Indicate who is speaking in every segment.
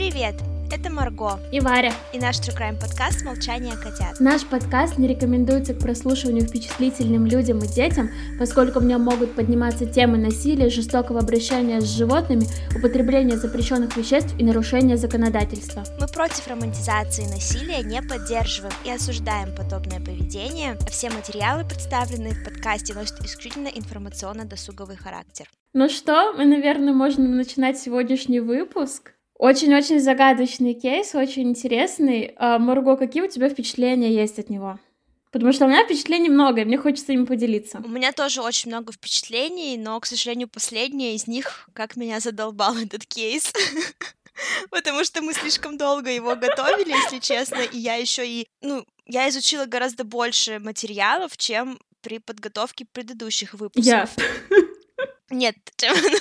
Speaker 1: Привет! Это Марго
Speaker 2: и Варя
Speaker 1: и наш True Crime подкаст «Молчание котят».
Speaker 2: Наш подкаст не рекомендуется к прослушиванию впечатлительным людям и детям, поскольку в нем могут подниматься темы насилия, жестокого обращения с животными, употребления запрещенных веществ и нарушения законодательства.
Speaker 1: Мы против романтизации насилия, не поддерживаем и осуждаем подобное поведение, все материалы, представленные в подкасте, носят исключительно информационно-досуговый характер.
Speaker 2: Ну что, мы, наверное, можем начинать сегодняшний выпуск. Очень-очень загадочный кейс, очень интересный. А, Марго, какие у тебя впечатления есть от него? Потому что у меня впечатлений много, и мне хочется им поделиться.
Speaker 1: У меня тоже очень много впечатлений, но, к сожалению, последнее из них, как меня задолбал этот кейс. Потому что мы слишком долго его готовили, если честно, и я еще и, ну, я изучила гораздо больше материалов, чем при подготовке предыдущих выпусков.
Speaker 2: Я.
Speaker 1: Нет, ну,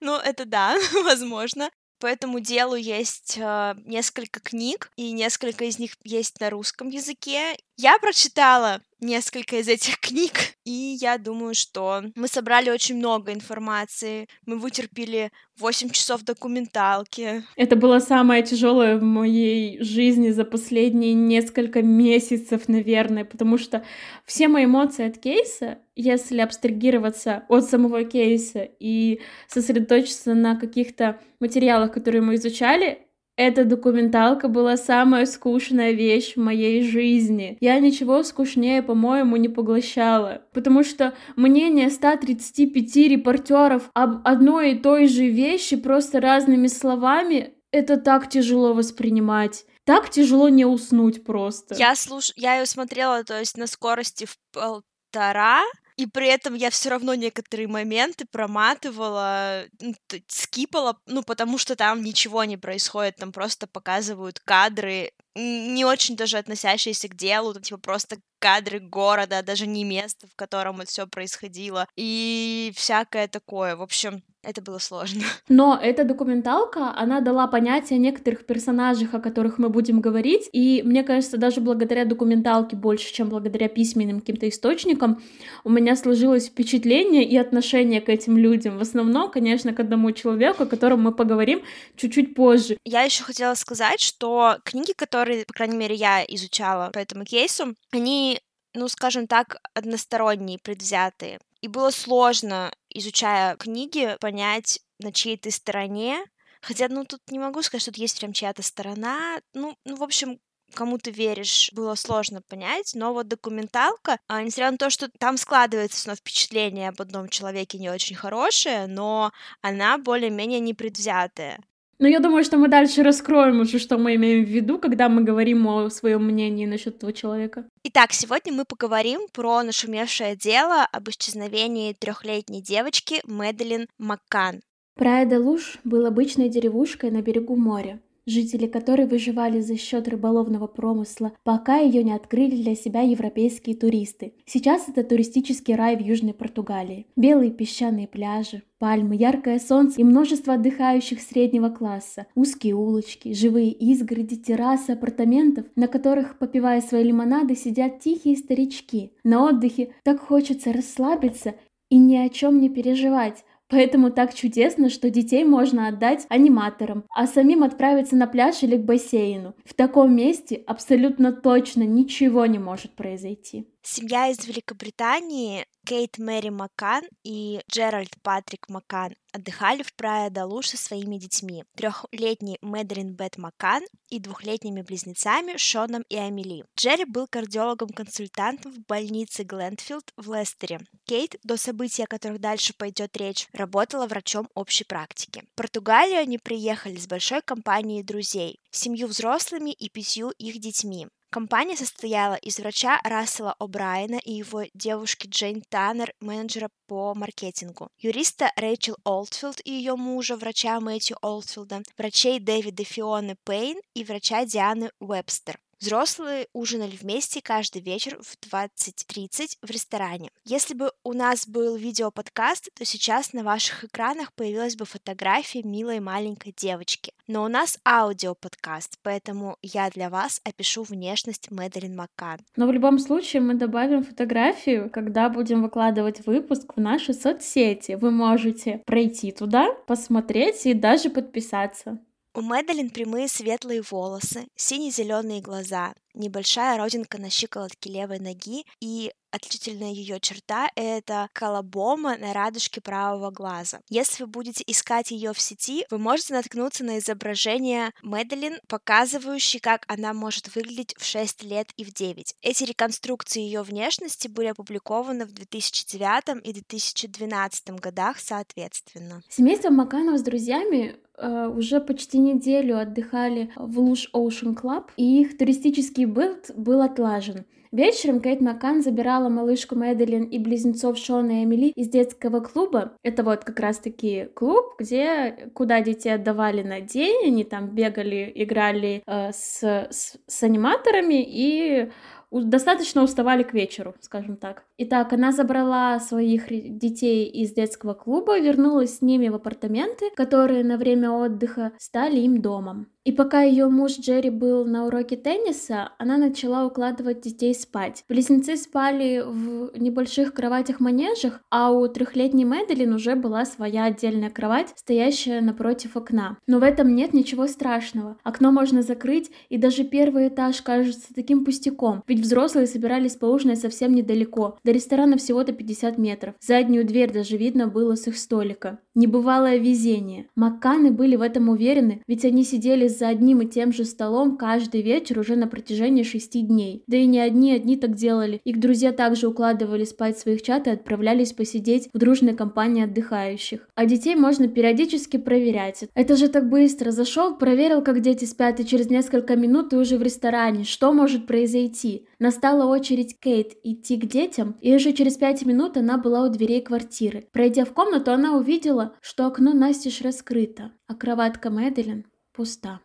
Speaker 1: ну это да, возможно. По этому делу есть э, несколько книг, и несколько из них есть на русском языке. Я прочитала несколько из этих книг, и я думаю, что мы собрали очень много информации. Мы вытерпели 8 часов документалки.
Speaker 2: Это было самое тяжелое в моей жизни за последние несколько месяцев, наверное, потому что все мои эмоции от кейса, если абстрагироваться от самого кейса и сосредоточиться на каких-то материалах, которые мы изучали, эта документалка была самая скучная вещь в моей жизни. Я ничего скучнее, по-моему, не поглощала. Потому что мнение 135 репортеров об одной и той же вещи просто разными словами это так тяжело воспринимать. Так тяжело не уснуть просто.
Speaker 1: Я слуш... я ее смотрела, то есть на скорости в полтора, и при этом я все равно некоторые моменты проматывала, ну, скипала, ну, потому что там ничего не происходит, там просто показывают кадры, не очень даже относящиеся к делу, там, типа, просто кадры города, даже не место, в котором это все происходило, и всякое такое. В общем, это было сложно.
Speaker 2: Но эта документалка, она дала понятие о некоторых персонажах, о которых мы будем говорить, и мне кажется, даже благодаря документалке больше, чем благодаря письменным каким-то источникам, у меня сложилось впечатление и отношение к этим людям. В основном, конечно, к одному человеку, о котором мы поговорим чуть-чуть позже.
Speaker 1: Я еще хотела сказать, что книги, которые, по крайней мере, я изучала по этому кейсу, они ну, скажем так, односторонние, предвзятые. И было сложно, изучая книги, понять, на чьей ты стороне. Хотя, ну, тут не могу сказать, что тут есть прям чья-то сторона. Ну, ну, в общем, кому ты веришь, было сложно понять, но вот документалка, а, несмотря на то, что там складывается снова впечатление об одном человеке не очень хорошее, но она более-менее непредвзятая.
Speaker 2: Но я думаю, что мы дальше раскроем уже, что мы имеем в виду, когда мы говорим о своем мнении насчет этого человека.
Speaker 1: Итак, сегодня мы поговорим про нашумевшее дело об исчезновении трехлетней девочки Мэдалин Маккан.
Speaker 2: Прая-де-Луж был обычной деревушкой на берегу моря жители которой выживали за счет рыболовного промысла, пока ее не открыли для себя европейские туристы. Сейчас это туристический рай в Южной Португалии. Белые песчаные пляжи, пальмы, яркое солнце и множество отдыхающих среднего класса, узкие улочки, живые изгороди, террасы апартаментов, на которых, попивая свои лимонады, сидят тихие старички. На отдыхе так хочется расслабиться и ни о чем не переживать, Поэтому так чудесно, что детей можно отдать аниматорам, а самим отправиться на пляж или к бассейну. В таком месте абсолютно точно ничего не может произойти.
Speaker 1: Семья из Великобритании Кейт Мэри Маккан и Джеральд Патрик Маккан отдыхали в Прая Далуш со своими детьми. Трехлетний Мэдрин Бет Маккан и двухлетними близнецами Шоном и Амели. Джерри был кардиологом-консультантом в больнице Глендфилд в Лестере. Кейт, до события, о которых дальше пойдет речь, работала врачом общей практики. В Португалию они приехали с большой компанией друзей, семью взрослыми и пятью их детьми. Компания состояла из врача Рассела О'Брайена и его девушки Джейн Таннер, менеджера по маркетингу, юриста Рэйчел Олдфилд и ее мужа, врача Мэтью Олдфилда, врачей Дэвида Фионы Пейн и врача Дианы Уэбстер. Взрослые ужинали вместе каждый вечер в 20.30 в ресторане. Если бы у нас был видеоподкаст, то сейчас на ваших экранах появилась бы фотография милой маленькой девочки. Но у нас аудиоподкаст, поэтому я для вас опишу внешность Мэдалин Маккан.
Speaker 2: Но в любом случае мы добавим фотографию, когда будем выкладывать выпуск в наши соцсети. Вы можете пройти туда, посмотреть и даже подписаться.
Speaker 1: У Мэдалин прямые светлые волосы, сине-зеленые глаза, небольшая родинка на щиколотке левой ноги и отличительная ее черта — это колобома на радужке правого глаза. Если вы будете искать ее в сети, вы можете наткнуться на изображение Мэдалин, показывающее, как она может выглядеть в 6 лет и в 9. Эти реконструкции ее внешности были опубликованы в 2009 и 2012 годах соответственно.
Speaker 2: Семейство Маканов с друзьями э, уже почти неделю отдыхали в Луж Ocean Club, и их туристический быт был отлажен. Вечером Кейт Маккан забирала малышку Мэдалин и близнецов Шона и Эмили из детского клуба. Это вот как раз-таки клуб, где куда детей отдавали на день, они там бегали, играли э, с, с, с аниматорами и достаточно уставали к вечеру, скажем так. Итак, она забрала своих детей из детского клуба, вернулась с ними в апартаменты, которые на время отдыха стали им домом. И пока ее муж Джерри был на уроке тенниса, она начала укладывать детей спать. Близнецы спали в небольших кроватях-манежах, а у трехлетней Мэдалин уже была своя отдельная кровать, стоящая напротив окна. Но в этом нет ничего страшного. Окно можно закрыть, и даже первый этаж кажется таким пустяком, ведь взрослые собирались поужинать совсем недалеко. До ресторана всего-то 50 метров. Заднюю дверь даже видно было с их столика. Небывалое везение. Макканы были в этом уверены, ведь они сидели за одним и тем же столом каждый вечер уже на протяжении шести дней. Да и не одни одни так делали. Их друзья также укладывали спать своих чат и отправлялись посидеть в дружной компании отдыхающих. А детей можно периодически проверять. Это же так быстро. Зашел, проверил, как дети спят, и через несколько минут ты уже в ресторане. Что может произойти? Настала очередь Кейт идти к детям, и уже через пять минут она была у дверей квартиры. Пройдя в комнату, она увидела, что окно настежь раскрыто, а кроватка Мэдалин пуста.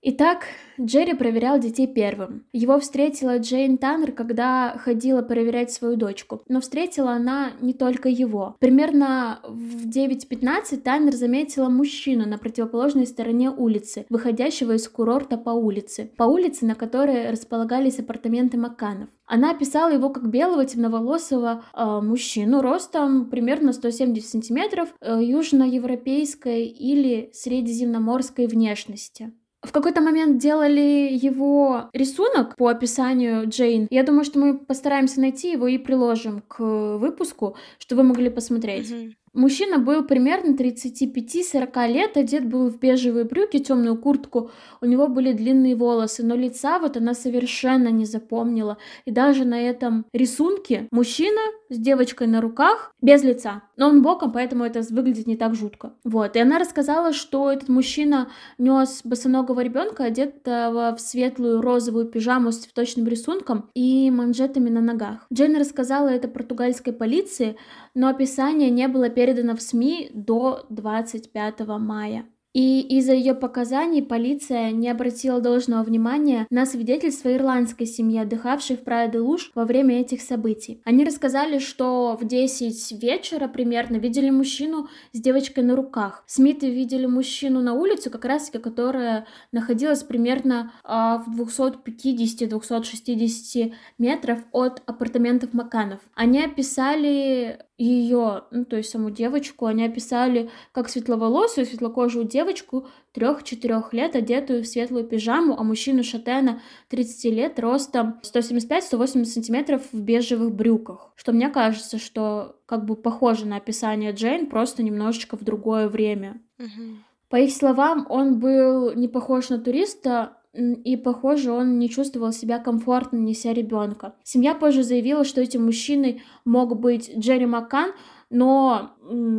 Speaker 2: Итак, Джерри проверял детей первым. Его встретила Джейн Таннер, когда ходила проверять свою дочку. Но встретила она не только его. Примерно в 9.15 Таннер заметила мужчину на противоположной стороне улицы, выходящего из курорта по улице. По улице, на которой располагались апартаменты Макканов. Она описала его как белого темноволосого э, мужчину ростом примерно 170 сантиметров, э, южноевропейской или средиземноморской внешности в какой-то момент делали его рисунок по описанию Джейн. Я думаю, что мы постараемся найти его и приложим к выпуску, чтобы вы могли посмотреть. Mm-hmm. Мужчина был примерно 35-40 лет, одет был в бежевые брюки, темную куртку, у него были длинные волосы, но лица вот она совершенно не запомнила. И даже на этом рисунке мужчина с девочкой на руках без лица, но он боком, поэтому это выглядит не так жутко. Вот, и она рассказала, что этот мужчина нес босоногого ребенка, одетого в светлую розовую пижаму с цветочным рисунком и манжетами на ногах. Джейн рассказала это португальской полиции, но описание не было передано в СМИ до 25 мая. И из-за ее показаний полиция не обратила должного внимания на свидетельство ирландской семьи, отдыхавшей в Прайо-де-Луж во время этих событий. Они рассказали, что в 10 вечера примерно видели мужчину с девочкой на руках. Смиты видели мужчину на улице, как раз которая находилась примерно э, в 250-260 метров от апартаментов Маканов. Они описали ее, ну, то есть саму девочку, они описали как светловолосую, светлокожую девочку трех-четырех лет, одетую в светлую пижаму, а мужчину шатена 30 лет, ростом 175-180 сантиметров в бежевых брюках. Что мне кажется, что как бы похоже на описание Джейн, просто немножечко в другое время.
Speaker 1: Mm-hmm.
Speaker 2: По их словам, он был не похож на туриста, и, похоже, он не чувствовал себя комфортно, неся ребенка. Семья позже заявила, что этим мужчиной мог быть Джерри Маккан, но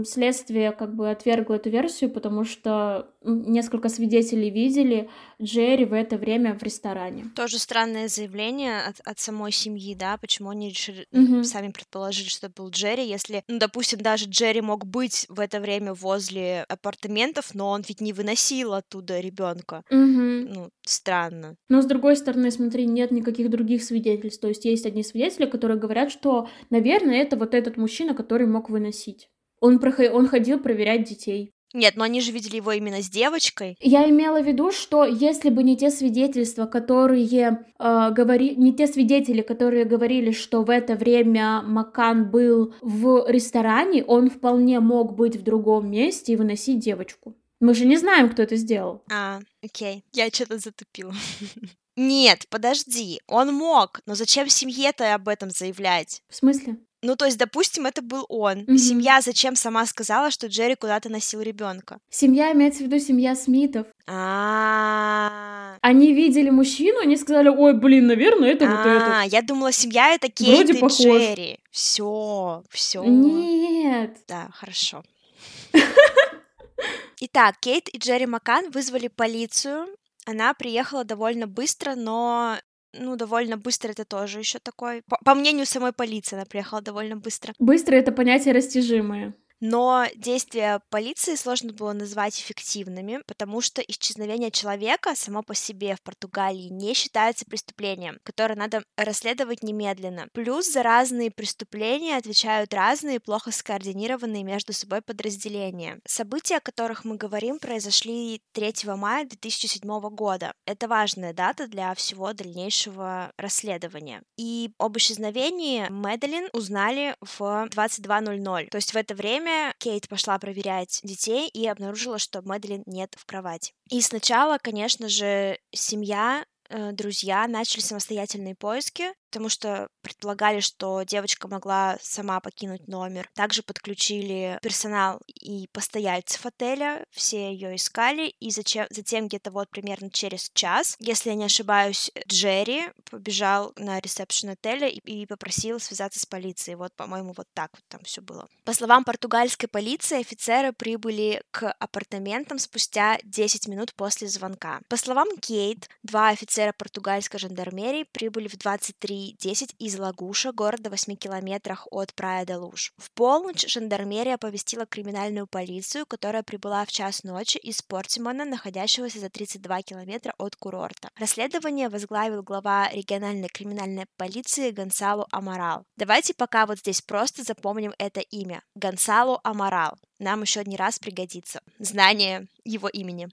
Speaker 2: следствие как бы отвергло эту версию, потому что несколько свидетелей видели Джерри в это время в ресторане.
Speaker 1: Тоже странное заявление от, от самой семьи, да, почему они решили, mm-hmm. сами предположили, что это был Джерри, если, ну, допустим, даже Джерри мог быть в это время возле апартаментов, но он ведь не выносил оттуда ребенка.
Speaker 2: Mm-hmm.
Speaker 1: Ну, странно.
Speaker 2: Но с другой стороны, смотри, нет никаких других свидетельств, то есть есть одни свидетели, которые говорят, что, наверное, это вот этот мужчина, который мог выносить. Он, проход... он ходил проверять детей.
Speaker 1: Нет, но они же видели его именно с девочкой.
Speaker 2: Я имела в виду, что если бы не те свидетельства, которые э, говори, не те свидетели, которые говорили, что в это время Макан был в ресторане, он вполне мог быть в другом месте и выносить девочку. Мы же не знаем, кто это сделал.
Speaker 1: А, окей, я что-то затупила. Нет, подожди, он мог, но зачем семье-то об этом заявлять?
Speaker 2: В смысле?
Speaker 1: Ну, то есть, допустим, это был он.
Speaker 2: Мгм.
Speaker 1: Семья зачем сама сказала, что Джерри куда-то носил ребенка?
Speaker 2: Семья имеется в виду семья Смитов.
Speaker 1: А,
Speaker 2: Они видели мужчину, они сказали, ой, блин, наверное, это вот этот.
Speaker 1: а, я думала, семья это Кейт и. Джерри. Все, все.
Speaker 2: Нет.
Speaker 1: Да, хорошо. Итак, Кейт и Джерри Маккан вызвали полицию. Она приехала довольно быстро, но ну, довольно быстро это тоже еще такой. По, по мнению самой полиции, она приехала довольно быстро.
Speaker 2: Быстро это понятие растяжимое.
Speaker 1: Но действия полиции сложно было назвать эффективными, потому что исчезновение человека само по себе в Португалии не считается преступлением, которое надо расследовать немедленно. Плюс за разные преступления отвечают разные, плохо скоординированные между собой подразделения. События, о которых мы говорим, произошли 3 мая 2007 года. Это важная дата для всего дальнейшего расследования. И об исчезновении Мэдалин узнали в 22.00. То есть в это время Кейт пошла проверять детей и обнаружила, что Мэдалин нет в кровати. И сначала, конечно же, семья э, друзья начали самостоятельные поиски, потому что предполагали, что девочка могла сама покинуть номер. Также подключили персонал и постояльцев отеля, все ее искали, и зачем, затем где-то вот примерно через час, если я не ошибаюсь, Джерри побежал на ресепшн отеля и, и попросил связаться с полицией. Вот, по-моему, вот так вот там все было. По словам португальской полиции, офицеры прибыли к апартаментам спустя 10 минут после звонка. По словам Кейт, два офицера португальской жандармерии прибыли в 23 10 из Лагуша, города в 8 километрах от Прая-де-Луж. В полночь жандармерия оповестила криминальную полицию, которая прибыла в час ночи из Портимона, находящегося за 32 километра от курорта. Расследование возглавил глава региональной криминальной полиции Гонсало Амарал. Давайте пока вот здесь просто запомним это имя. Гонсало Амарал. Нам еще не раз пригодится знание его имени.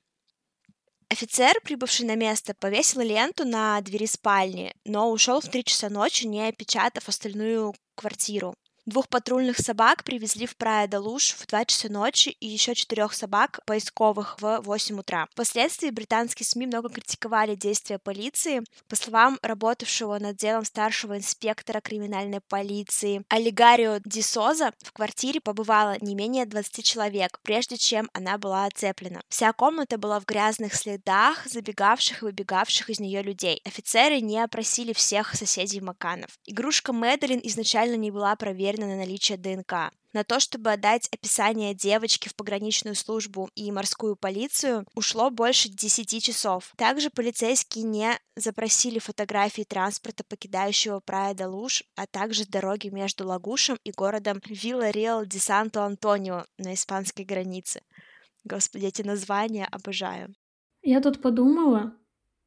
Speaker 1: Офицер, прибывший на место, повесил ленту на двери спальни, но ушел в три часа ночи, не опечатав остальную квартиру. Двух патрульных собак привезли в Прая де Луж в 2 часа ночи и еще четырех собак поисковых в 8 утра. Впоследствии британские СМИ много критиковали действия полиции. По словам работавшего над делом старшего инспектора криминальной полиции Олигарио Ди Соза, в квартире побывало не менее 20 человек, прежде чем она была оцеплена. Вся комната была в грязных следах забегавших и выбегавших из нее людей. Офицеры не опросили всех соседей Маканов. Игрушка Мэдалин изначально не была проверена на наличие ДНК. На то, чтобы отдать описание девочки в пограничную службу и морскую полицию, ушло больше 10 часов. Также полицейские не запросили фотографии транспорта, покидающего Прая де Луж, а также дороги между Лагушем и городом Вилла Риал де Санто-Антонио на испанской границе. Господи, эти названия обожаю.
Speaker 2: Я тут подумала,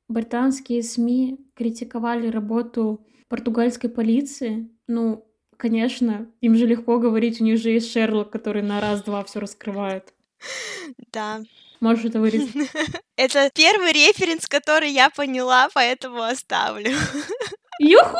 Speaker 2: британские СМИ критиковали работу португальской полиции. Ну, конечно, им же легко говорить, у них же есть Шерлок, который на раз-два все раскрывает.
Speaker 1: Да.
Speaker 2: Можешь это вырезать?
Speaker 1: Это первый референс, который я поняла, поэтому оставлю.
Speaker 2: Юху!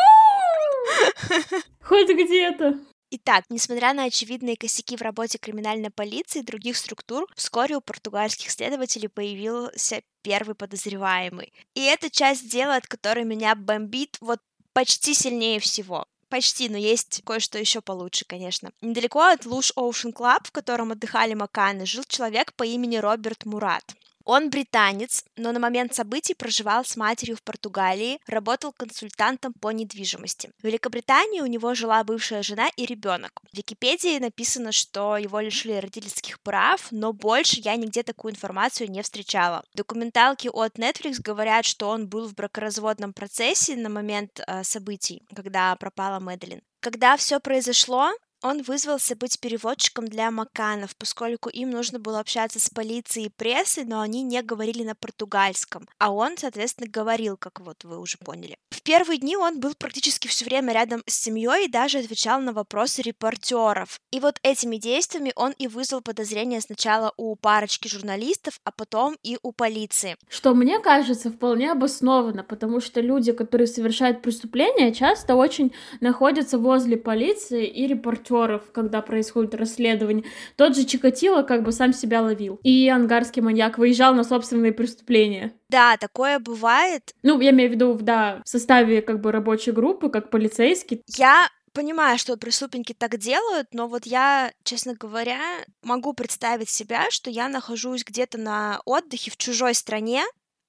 Speaker 2: Хоть где-то.
Speaker 1: Итак, несмотря на очевидные косяки в работе криминальной полиции и других структур, вскоре у португальских следователей появился первый подозреваемый. И это часть дела, от которой меня бомбит вот почти сильнее всего. Почти, но есть кое-что еще получше, конечно. Недалеко от Луз Ocean Club, в котором отдыхали Макканны, жил человек по имени Роберт Мурат. Он британец, но на момент событий проживал с матерью в Португалии, работал консультантом по недвижимости. В Великобритании у него жила бывшая жена и ребенок. В Википедии написано, что его лишили родительских прав, но больше я нигде такую информацию не встречала. Документалки от Netflix говорят, что он был в бракоразводном процессе на момент э, событий, когда пропала Мэдлин. Когда все произошло, он вызвался быть переводчиком для Маканов, поскольку им нужно было общаться с полицией и прессой, но они не говорили на португальском. А он, соответственно, говорил, как вот вы уже поняли. В первые дни он был практически все время рядом с семьей и даже отвечал на вопросы репортеров. И вот этими действиями он и вызвал подозрения сначала у парочки журналистов, а потом и у полиции.
Speaker 2: Что мне кажется вполне обоснованно, потому что люди, которые совершают преступления, часто очень находятся возле полиции и репортеров актеров, когда происходит расследование. Тот же Чикатило как бы сам себя ловил. И ангарский маньяк выезжал на собственные преступления.
Speaker 1: Да, такое бывает.
Speaker 2: Ну, я имею в виду, да, в составе как бы рабочей группы, как полицейский.
Speaker 1: Я понимаю, что преступники так делают, но вот я, честно говоря, могу представить себя, что я нахожусь где-то на отдыхе в чужой стране,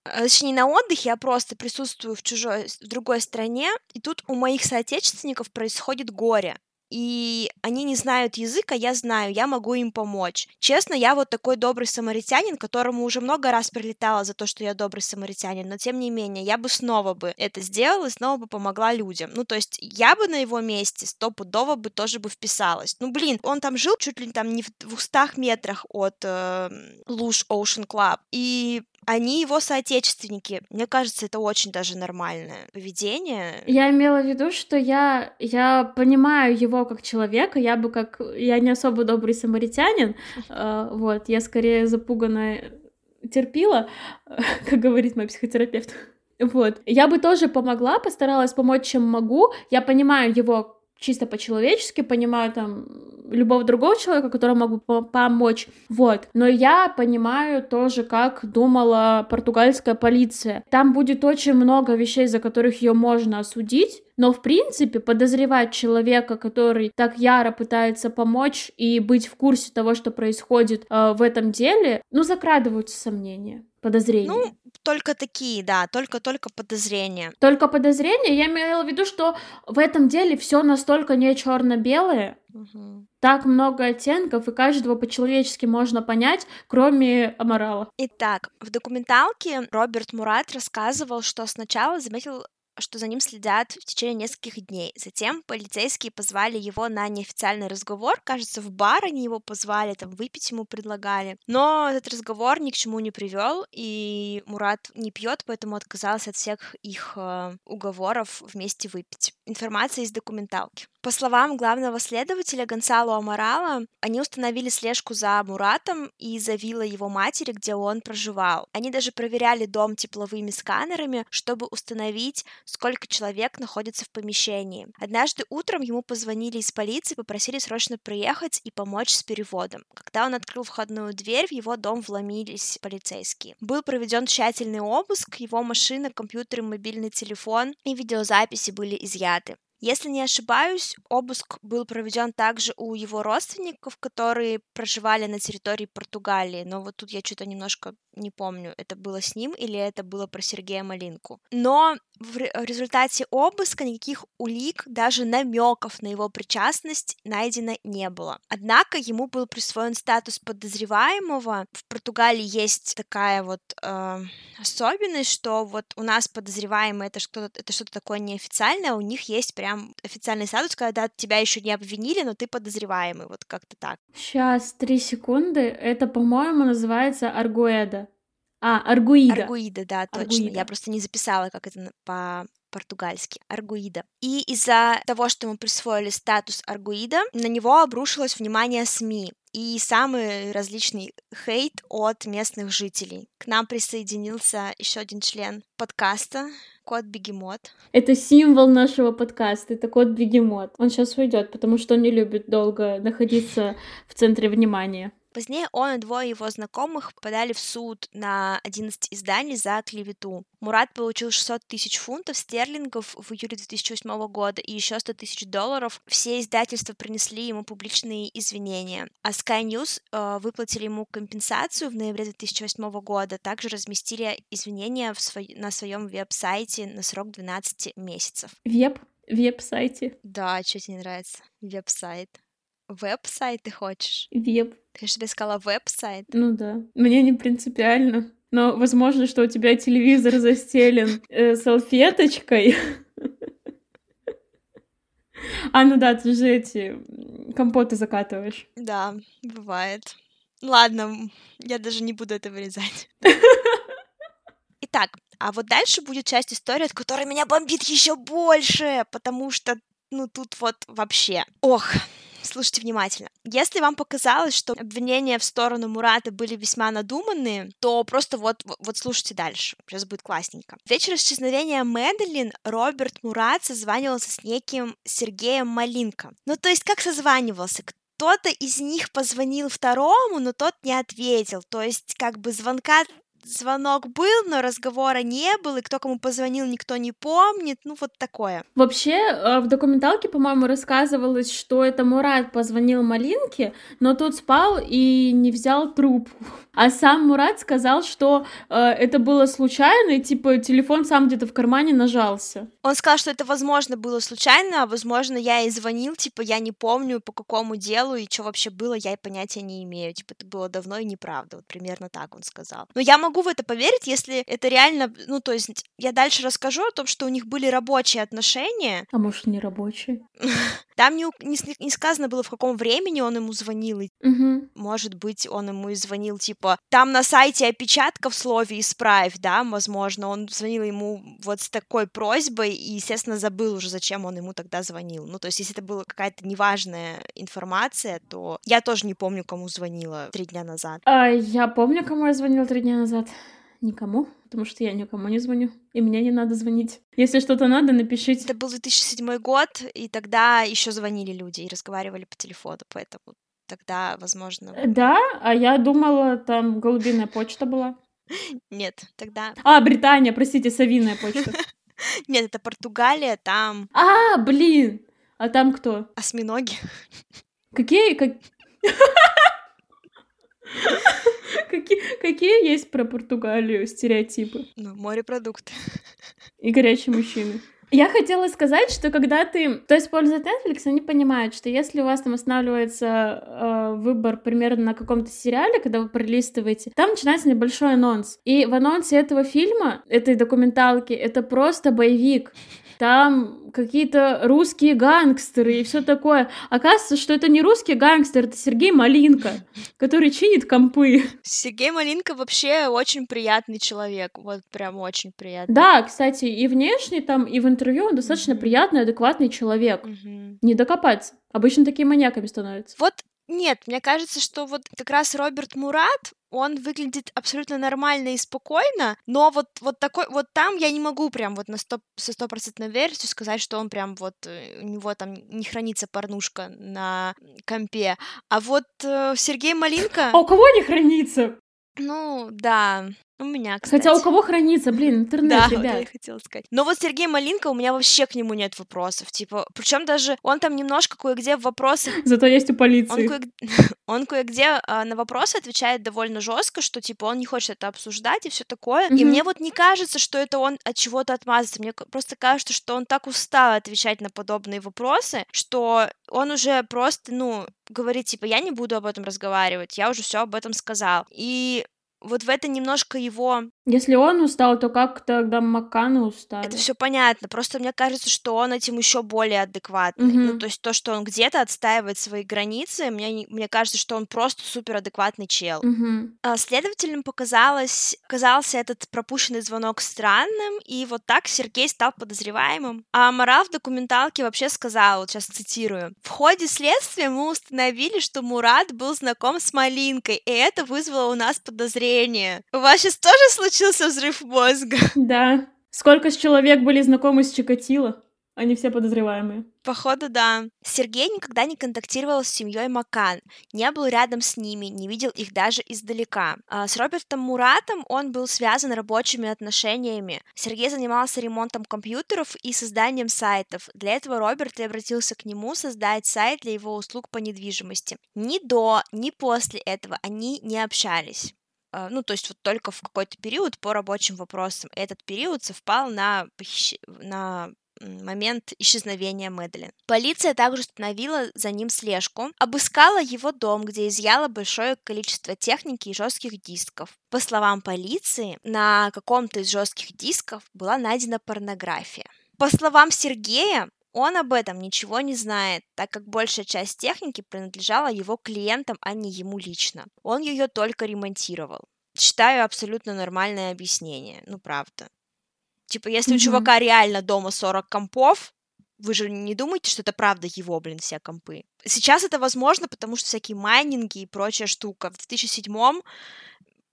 Speaker 1: э, точнее, на отдыхе, я просто присутствую в чужой, в другой стране, и тут у моих соотечественников происходит горе и они не знают языка, я знаю, я могу им помочь. Честно, я вот такой добрый самаритянин, которому уже много раз прилетало за то, что я добрый самаритянин, но тем не менее, я бы снова бы это сделала и снова бы помогла людям. Ну, то есть я бы на его месте стопудово бы тоже бы вписалась. Ну, блин, он там жил чуть ли там не в двухстах метрах от э, Луж Ocean Club, и они его соотечественники. Мне кажется, это очень даже нормальное поведение.
Speaker 2: Я имела в виду, что я, я понимаю его как человека, я бы как... Я не особо добрый самаритянин, э, вот, я скорее запуганная терпила, как говорит мой психотерапевт. Вот. Я бы тоже помогла, постаралась помочь, чем могу. Я понимаю его чисто по-человечески, понимаю там любого другого человека, которому могу помочь, вот. Но я понимаю тоже, как думала португальская полиция. Там будет очень много вещей, за которых ее можно осудить, но, в принципе, подозревать человека, который так яро пытается помочь и быть в курсе того, что происходит э, в этом деле, ну, закрадываются сомнения подозрения.
Speaker 1: Ну, только такие, да, только-только подозрения.
Speaker 2: Только подозрения. Я имела в виду, что в этом деле все настолько не черно-белое, угу. так много оттенков, и каждого по-человечески можно понять, кроме аморала.
Speaker 1: Итак, в документалке Роберт Мурат рассказывал, что сначала заметил что за ним следят в течение нескольких дней. Затем полицейские позвали его на неофициальный разговор. Кажется, в бар они его позвали, там выпить ему предлагали. Но этот разговор ни к чему не привел, и Мурат не пьет, поэтому отказался от всех их э, уговоров вместе выпить. Информация из документалки. По словам главного следователя Гонсало Амарала, они установили слежку за Муратом и за виллой его матери, где он проживал. Они даже проверяли дом тепловыми сканерами, чтобы установить, сколько человек находится в помещении. Однажды утром ему позвонили из полиции, попросили срочно приехать и помочь с переводом. Когда он открыл входную дверь, в его дом вломились полицейские. Был проведен тщательный обыск, его машина, компьютер и мобильный телефон и видеозаписи были изъяты. Если не ошибаюсь, обыск был проведен также у его родственников, которые проживали на территории Португалии. Но вот тут я что-то немножко не помню, это было с ним или это было про Сергея Малинку. Но в результате обыска никаких улик, даже намеков на его причастность найдено не было. Однако ему был присвоен статус подозреваемого. В Португалии есть такая вот э, особенность, что вот у нас подозреваемый это что-то это что-то такое неофициальное, у них есть прям официальный статус, когда тебя еще не обвинили, но ты подозреваемый, вот как-то так.
Speaker 2: Сейчас три секунды. Это, по-моему, называется аргуэда. А, Аргуида.
Speaker 1: Аргуида, да, точно. Аргуида. Я просто не записала, как это по португальски, Аргуида. И из-за того, что ему присвоили статус Аргуида, на него обрушилось внимание СМИ и самый различный хейт от местных жителей. К нам присоединился еще один член подкаста, кот Бегемот.
Speaker 2: Это символ нашего подкаста, это кот Бегемот. Он сейчас уйдет, потому что он не любит долго находиться в центре внимания.
Speaker 1: Позднее он и двое его знакомых подали в суд на 11 изданий за клевету. Мурат получил 600 тысяч фунтов стерлингов в июле 2008 года и еще 100 тысяч долларов. Все издательства принесли ему публичные извинения. А Sky News э, выплатили ему компенсацию в ноябре 2008 года. Также разместили извинения в свой... на своем веб-сайте на срок 12 месяцев.
Speaker 2: Веб? Веб-сайте?
Speaker 1: Да, что тебе не нравится? Веб-сайт. Веб-сайт ты хочешь?
Speaker 2: Веб.
Speaker 1: Ты же тебе сказала веб-сайт?
Speaker 2: Ну да. Мне не принципиально. Но возможно, что у тебя телевизор застелен э, салфеточкой. А, ну да, ты же эти компоты закатываешь.
Speaker 1: Да, бывает. Ладно, я даже не буду это вырезать. Итак, а вот дальше будет часть истории, от которой меня бомбит еще больше, потому что, ну, тут вот вообще. Ох, слушайте внимательно. Если вам показалось, что обвинения в сторону Мурата были весьма надуманные, то просто вот, вот, вот слушайте дальше. Сейчас будет классненько. В вечер исчезновения Мэдалин Роберт Мурат созванивался с неким Сергеем Малинко. Ну, то есть, как созванивался? кто-то из них позвонил второму, но тот не ответил. То есть, как бы звонка звонок был, но разговора не было, и кто кому позвонил, никто не помнит, ну вот такое.
Speaker 2: Вообще, э, в документалке, по-моему, рассказывалось, что это Мурат позвонил Малинке, но тот спал и не взял трубку. А сам Мурат сказал, что э, это было случайно, и типа телефон сам где-то в кармане нажался.
Speaker 1: Он сказал, что это, возможно, было случайно, а возможно, я и звонил, типа, я не помню, по какому делу и что вообще было, я и понятия не имею. Типа, это было давно и неправда. Вот примерно так он сказал. Но я могу в это поверить, если это реально, ну, то есть я дальше расскажу о том, что у них были рабочие отношения.
Speaker 2: А может, не рабочие?
Speaker 1: Там не, не, не сказано было, в каком времени он ему звонил.
Speaker 2: Угу.
Speaker 1: Может быть, он ему и звонил, типа, там на сайте опечатка в слове «исправь», да, возможно, он звонил ему вот с такой просьбой и, естественно, забыл уже, зачем он ему тогда звонил. Ну, то есть, если это была какая-то неважная информация, то я тоже не помню, кому звонила три дня назад.
Speaker 2: А, я помню, кому я звонила три дня назад. Никому, потому что я никому не звоню, и мне не надо звонить. Если что-то надо, напишите.
Speaker 1: Это был 2007 год, и тогда еще звонили люди и разговаривали по телефону, поэтому тогда, возможно...
Speaker 2: Да? А я думала, там голубиная почта была.
Speaker 1: Нет, тогда...
Speaker 2: А, Британия, простите, совиная почта.
Speaker 1: Нет, это Португалия, там...
Speaker 2: А, блин! А там кто?
Speaker 1: Осьминоги.
Speaker 2: Какие... Как... Какие, какие есть про Португалию стереотипы?
Speaker 1: Ну, морепродукты.
Speaker 2: И горячие мужчины. Я хотела сказать, что когда ты, кто использует Netflix, они понимают, что если у вас там останавливается э, выбор примерно на каком-то сериале, когда вы пролистываете, там начинается небольшой анонс. И в анонсе этого фильма, этой документалки, это просто боевик там какие-то русские гангстеры и все такое. Оказывается, что это не русский гангстер, это Сергей Малинка, который чинит компы.
Speaker 1: Сергей Малинка вообще очень приятный человек, вот прям очень приятный.
Speaker 2: Да, кстати, и внешне там, и в интервью он достаточно mm-hmm. приятный, адекватный человек. Mm-hmm. Не докопаться. Обычно такие маньяками становятся.
Speaker 1: Вот нет, мне кажется, что вот как раз Роберт Мурат, он выглядит абсолютно нормально и спокойно, но вот, вот такой, вот там я не могу прям вот на 100, со стопроцентной версию сказать, что он прям вот, э, у него там не хранится порнушка на компе, а вот э, Сергей Малинка...
Speaker 2: А у кого не хранится?
Speaker 1: Ну, да, у меня, кстати.
Speaker 2: Хотя у кого хранится, блин, интернет,
Speaker 1: да,
Speaker 2: ребят.
Speaker 1: Да, я хотела сказать. Но вот Сергей Малинка, у меня вообще к нему нет вопросов. Типа, причем даже он там немножко кое-где в вопросы...
Speaker 2: Зато есть у полиции.
Speaker 1: Он, кое... он кое-где а, на вопросы отвечает довольно жестко, что типа он не хочет это обсуждать и все такое. Mm-hmm. И мне вот не кажется, что это он от чего-то отмазывается. Мне просто кажется, что он так устал отвечать на подобные вопросы, что он уже просто, ну, говорит, типа, я не буду об этом разговаривать, я уже все об этом сказал. И вот в это немножко его...
Speaker 2: Если он устал, то как тогда Макканы устали?
Speaker 1: Это все понятно. Просто мне кажется, что он этим еще более адекватный.
Speaker 2: Мгм.
Speaker 1: Ну, то есть то, что он где-то отстаивает свои границы, мне, не- мне кажется, что он просто супер адекватный чел.
Speaker 2: Мгм.
Speaker 1: А, Следователям показалось, казался этот пропущенный звонок странным, и вот так Сергей стал подозреваемым. А Морал в документалке вообще сказал, вот сейчас цитирую, «В ходе следствия мы установили, что Мурат был знаком с Малинкой, и это вызвало у нас подозрение. У вас сейчас тоже случился взрыв мозга?
Speaker 2: Да. Сколько с человек были знакомы с Чикатило? Они все подозреваемые.
Speaker 1: Походу, да. Сергей никогда не контактировал с семьей Макан, не был рядом с ними, не видел их даже издалека. А с Робертом Муратом он был связан рабочими отношениями. Сергей занимался ремонтом компьютеров и созданием сайтов. Для этого Роберт и обратился к нему создать сайт для его услуг по недвижимости. Ни до, ни после этого они не общались. А, ну, то есть вот только в какой-то период по рабочим вопросам. Этот период совпал на, похищ... на момент исчезновения Мэдлин. Полиция также установила за ним слежку, обыскала его дом, где изъяла большое количество техники и жестких дисков. По словам полиции, на каком-то из жестких дисков была найдена порнография. По словам Сергея, он об этом ничего не знает, так как большая часть техники принадлежала его клиентам, а не ему лично. Он ее только ремонтировал. Считаю абсолютно нормальное объяснение, ну правда. Типа, если mm-hmm. у чувака реально дома 40 компов, вы же не думаете, что это правда его, блин, все компы. Сейчас это возможно, потому что всякие майнинги и прочая штука. В 2007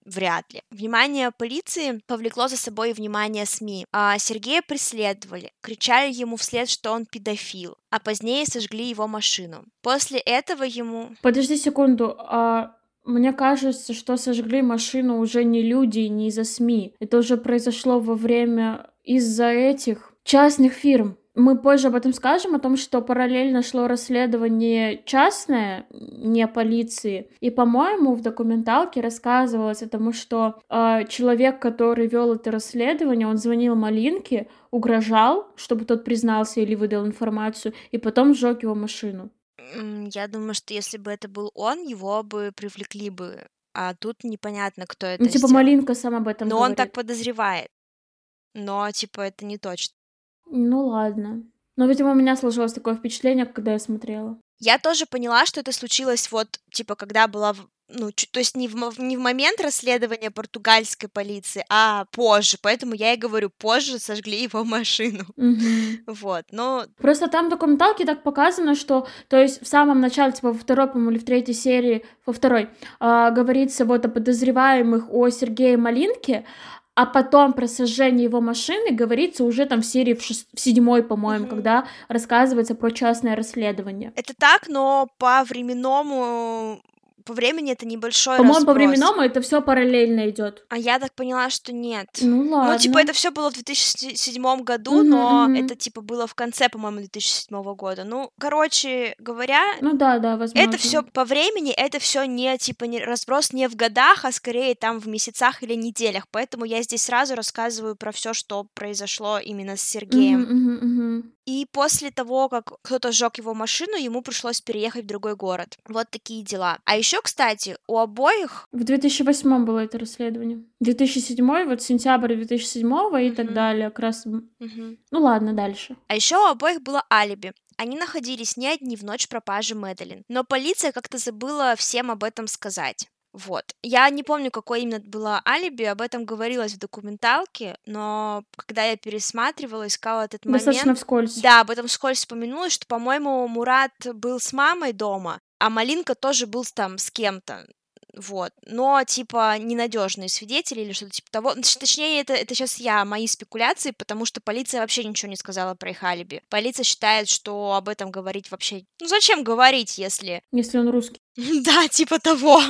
Speaker 1: вряд ли. Внимание полиции повлекло за собой внимание СМИ. А Сергея преследовали, кричали ему вслед, что он педофил, а позднее сожгли его машину. После этого ему...
Speaker 2: Подожди секунду, а мне кажется, что сожгли машину уже не люди, не из-за СМИ. Это уже произошло во время из-за этих частных фирм. Мы позже об этом скажем, о том, что параллельно шло расследование частное, не полиции. И, по-моему, в документалке рассказывалось о том, что э, человек, который вел это расследование, он звонил Малинке, угрожал, чтобы тот признался или выдал информацию, и потом сжег его машину.
Speaker 1: Я думаю, что если бы это был он, его бы привлекли бы. А тут непонятно, кто это.
Speaker 2: Ну, типа, сделал. Малинка сам об этом
Speaker 1: Но
Speaker 2: говорит.
Speaker 1: он так подозревает. Но, типа, это не точно.
Speaker 2: Ну ладно. Но, видимо, у меня сложилось такое впечатление, когда я смотрела.
Speaker 1: Я тоже поняла, что это случилось вот, типа, когда была ну, то есть не в, не в момент расследования португальской полиции, а позже. Поэтому я и говорю, позже сожгли его машину.
Speaker 2: Угу.
Speaker 1: Вот, но...
Speaker 2: Просто там в документалке так показано, что, то есть в самом начале, типа во второй, по-моему, или в третьей серии, во второй, э, говорится вот о подозреваемых о Сергее Малинке, а потом про сожжение его машины говорится уже там в серии в, шест... в седьмой, по-моему, mm-hmm. когда рассказывается про частное расследование.
Speaker 1: Это так, но по временному по времени это небольшой
Speaker 2: По-моему, по временному это все параллельно идет.
Speaker 1: А я так поняла, что нет.
Speaker 2: Ну ладно.
Speaker 1: Ну, типа, это все было в 2007 году, mm-hmm, но mm-hmm. это, типа, было в конце, по-моему, 2007 года. Ну, короче говоря...
Speaker 2: Ну да, да, возможно.
Speaker 1: Это все по времени, это все не, типа, не разброс не в годах, а скорее там в месяцах или неделях. Поэтому я здесь сразу рассказываю про все, что произошло именно с Сергеем.
Speaker 2: Mm-hmm, mm-hmm.
Speaker 1: И после того, как кто-то сжег его машину, ему пришлось переехать в другой город. Вот такие дела. А еще, кстати, у обоих...
Speaker 2: В 2008 было это расследование. 2007, вот сентябрь 2007 и mm-hmm. так далее. Как раз...
Speaker 1: Mm-hmm.
Speaker 2: Ну ладно, дальше.
Speaker 1: А еще у обоих было алиби. Они находились не одни в ночь пропажи Мэдалин, но полиция как-то забыла всем об этом сказать. Вот. Я не помню, какое именно было алиби, об этом говорилось в документалке, но когда я пересматривала, искала этот момент...
Speaker 2: Достаточно вскользь.
Speaker 1: Да, об этом вскользь вспомянулась, что, по-моему, Мурат был с мамой дома, а Малинка тоже был там с кем-то. Вот. Но, типа, ненадежные свидетели или что-то типа того. Точнее, это, это сейчас я, мои спекуляции, потому что полиция вообще ничего не сказала про их алиби. Полиция считает, что об этом говорить вообще... Ну, зачем говорить, если...
Speaker 2: Если он русский.
Speaker 1: Да, типа того.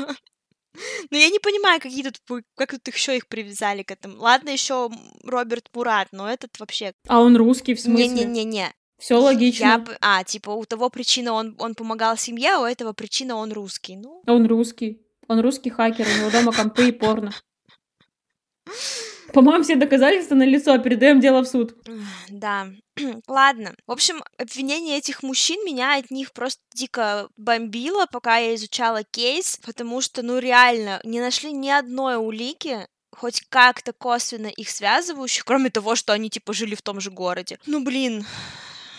Speaker 1: Но я не понимаю, какие тут, как тут еще их привязали к этому. Ладно, еще Роберт Мурат, но этот вообще...
Speaker 2: А он русский, в смысле?
Speaker 1: Не-не-не-не.
Speaker 2: Все логично.
Speaker 1: Я... А, типа, у того причина он, он помогал семье, а у этого причина он русский. Ну...
Speaker 2: Он русский. Он русский хакер, у него дома компы и порно. По-моему, все доказательства на лицо, передаем дело в суд.
Speaker 1: Да. Ладно. В общем, обвинение этих мужчин меня от них просто дико бомбило, пока я изучала кейс, потому что, ну, реально, не нашли ни одной улики, хоть как-то косвенно их связывающих, кроме того, что они, типа, жили в том же городе. Ну, блин,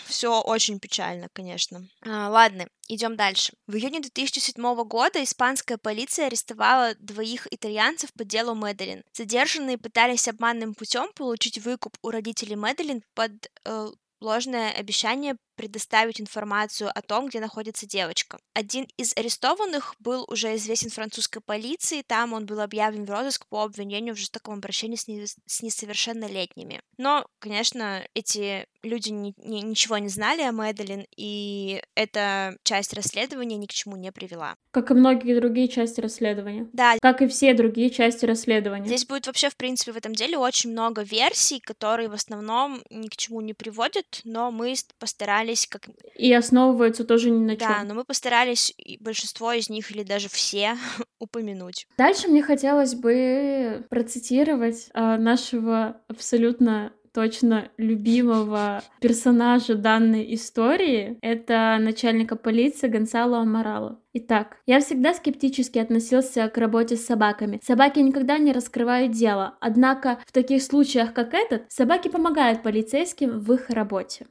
Speaker 1: все очень печально, конечно. А, ладно, идем дальше. В июне 2007 года испанская полиция арестовала двоих итальянцев по делу Мэдалин. Задержанные пытались обманным путем получить выкуп у родителей Мэдалин под э, ложное обещание предоставить информацию о том, где находится девочка. Один из арестованных был уже известен французской полиции, там он был объявлен в розыск по обвинению в жестоком обращении с, не, с несовершеннолетними. Но, конечно, эти люди ни, ни, ничего не знали о Мэдалин, и эта часть расследования ни к чему не привела.
Speaker 2: Как и многие другие части расследования.
Speaker 1: Да.
Speaker 2: Как и все другие части расследования.
Speaker 1: Здесь будет вообще, в принципе, в этом деле очень много версий, которые в основном ни к чему не приводят, но мы постарались постарались как...
Speaker 2: И основываются тоже ни на чем.
Speaker 1: Да, но мы постарались большинство из них или даже все упомянуть.
Speaker 2: Дальше мне хотелось бы процитировать э, нашего абсолютно точно любимого персонажа данной истории. Это начальника полиции Гонсало Аморало. Итак, я всегда скептически относился к работе с собаками. Собаки никогда не раскрывают дело, однако в таких случаях, как этот, собаки помогают полицейским в их работе.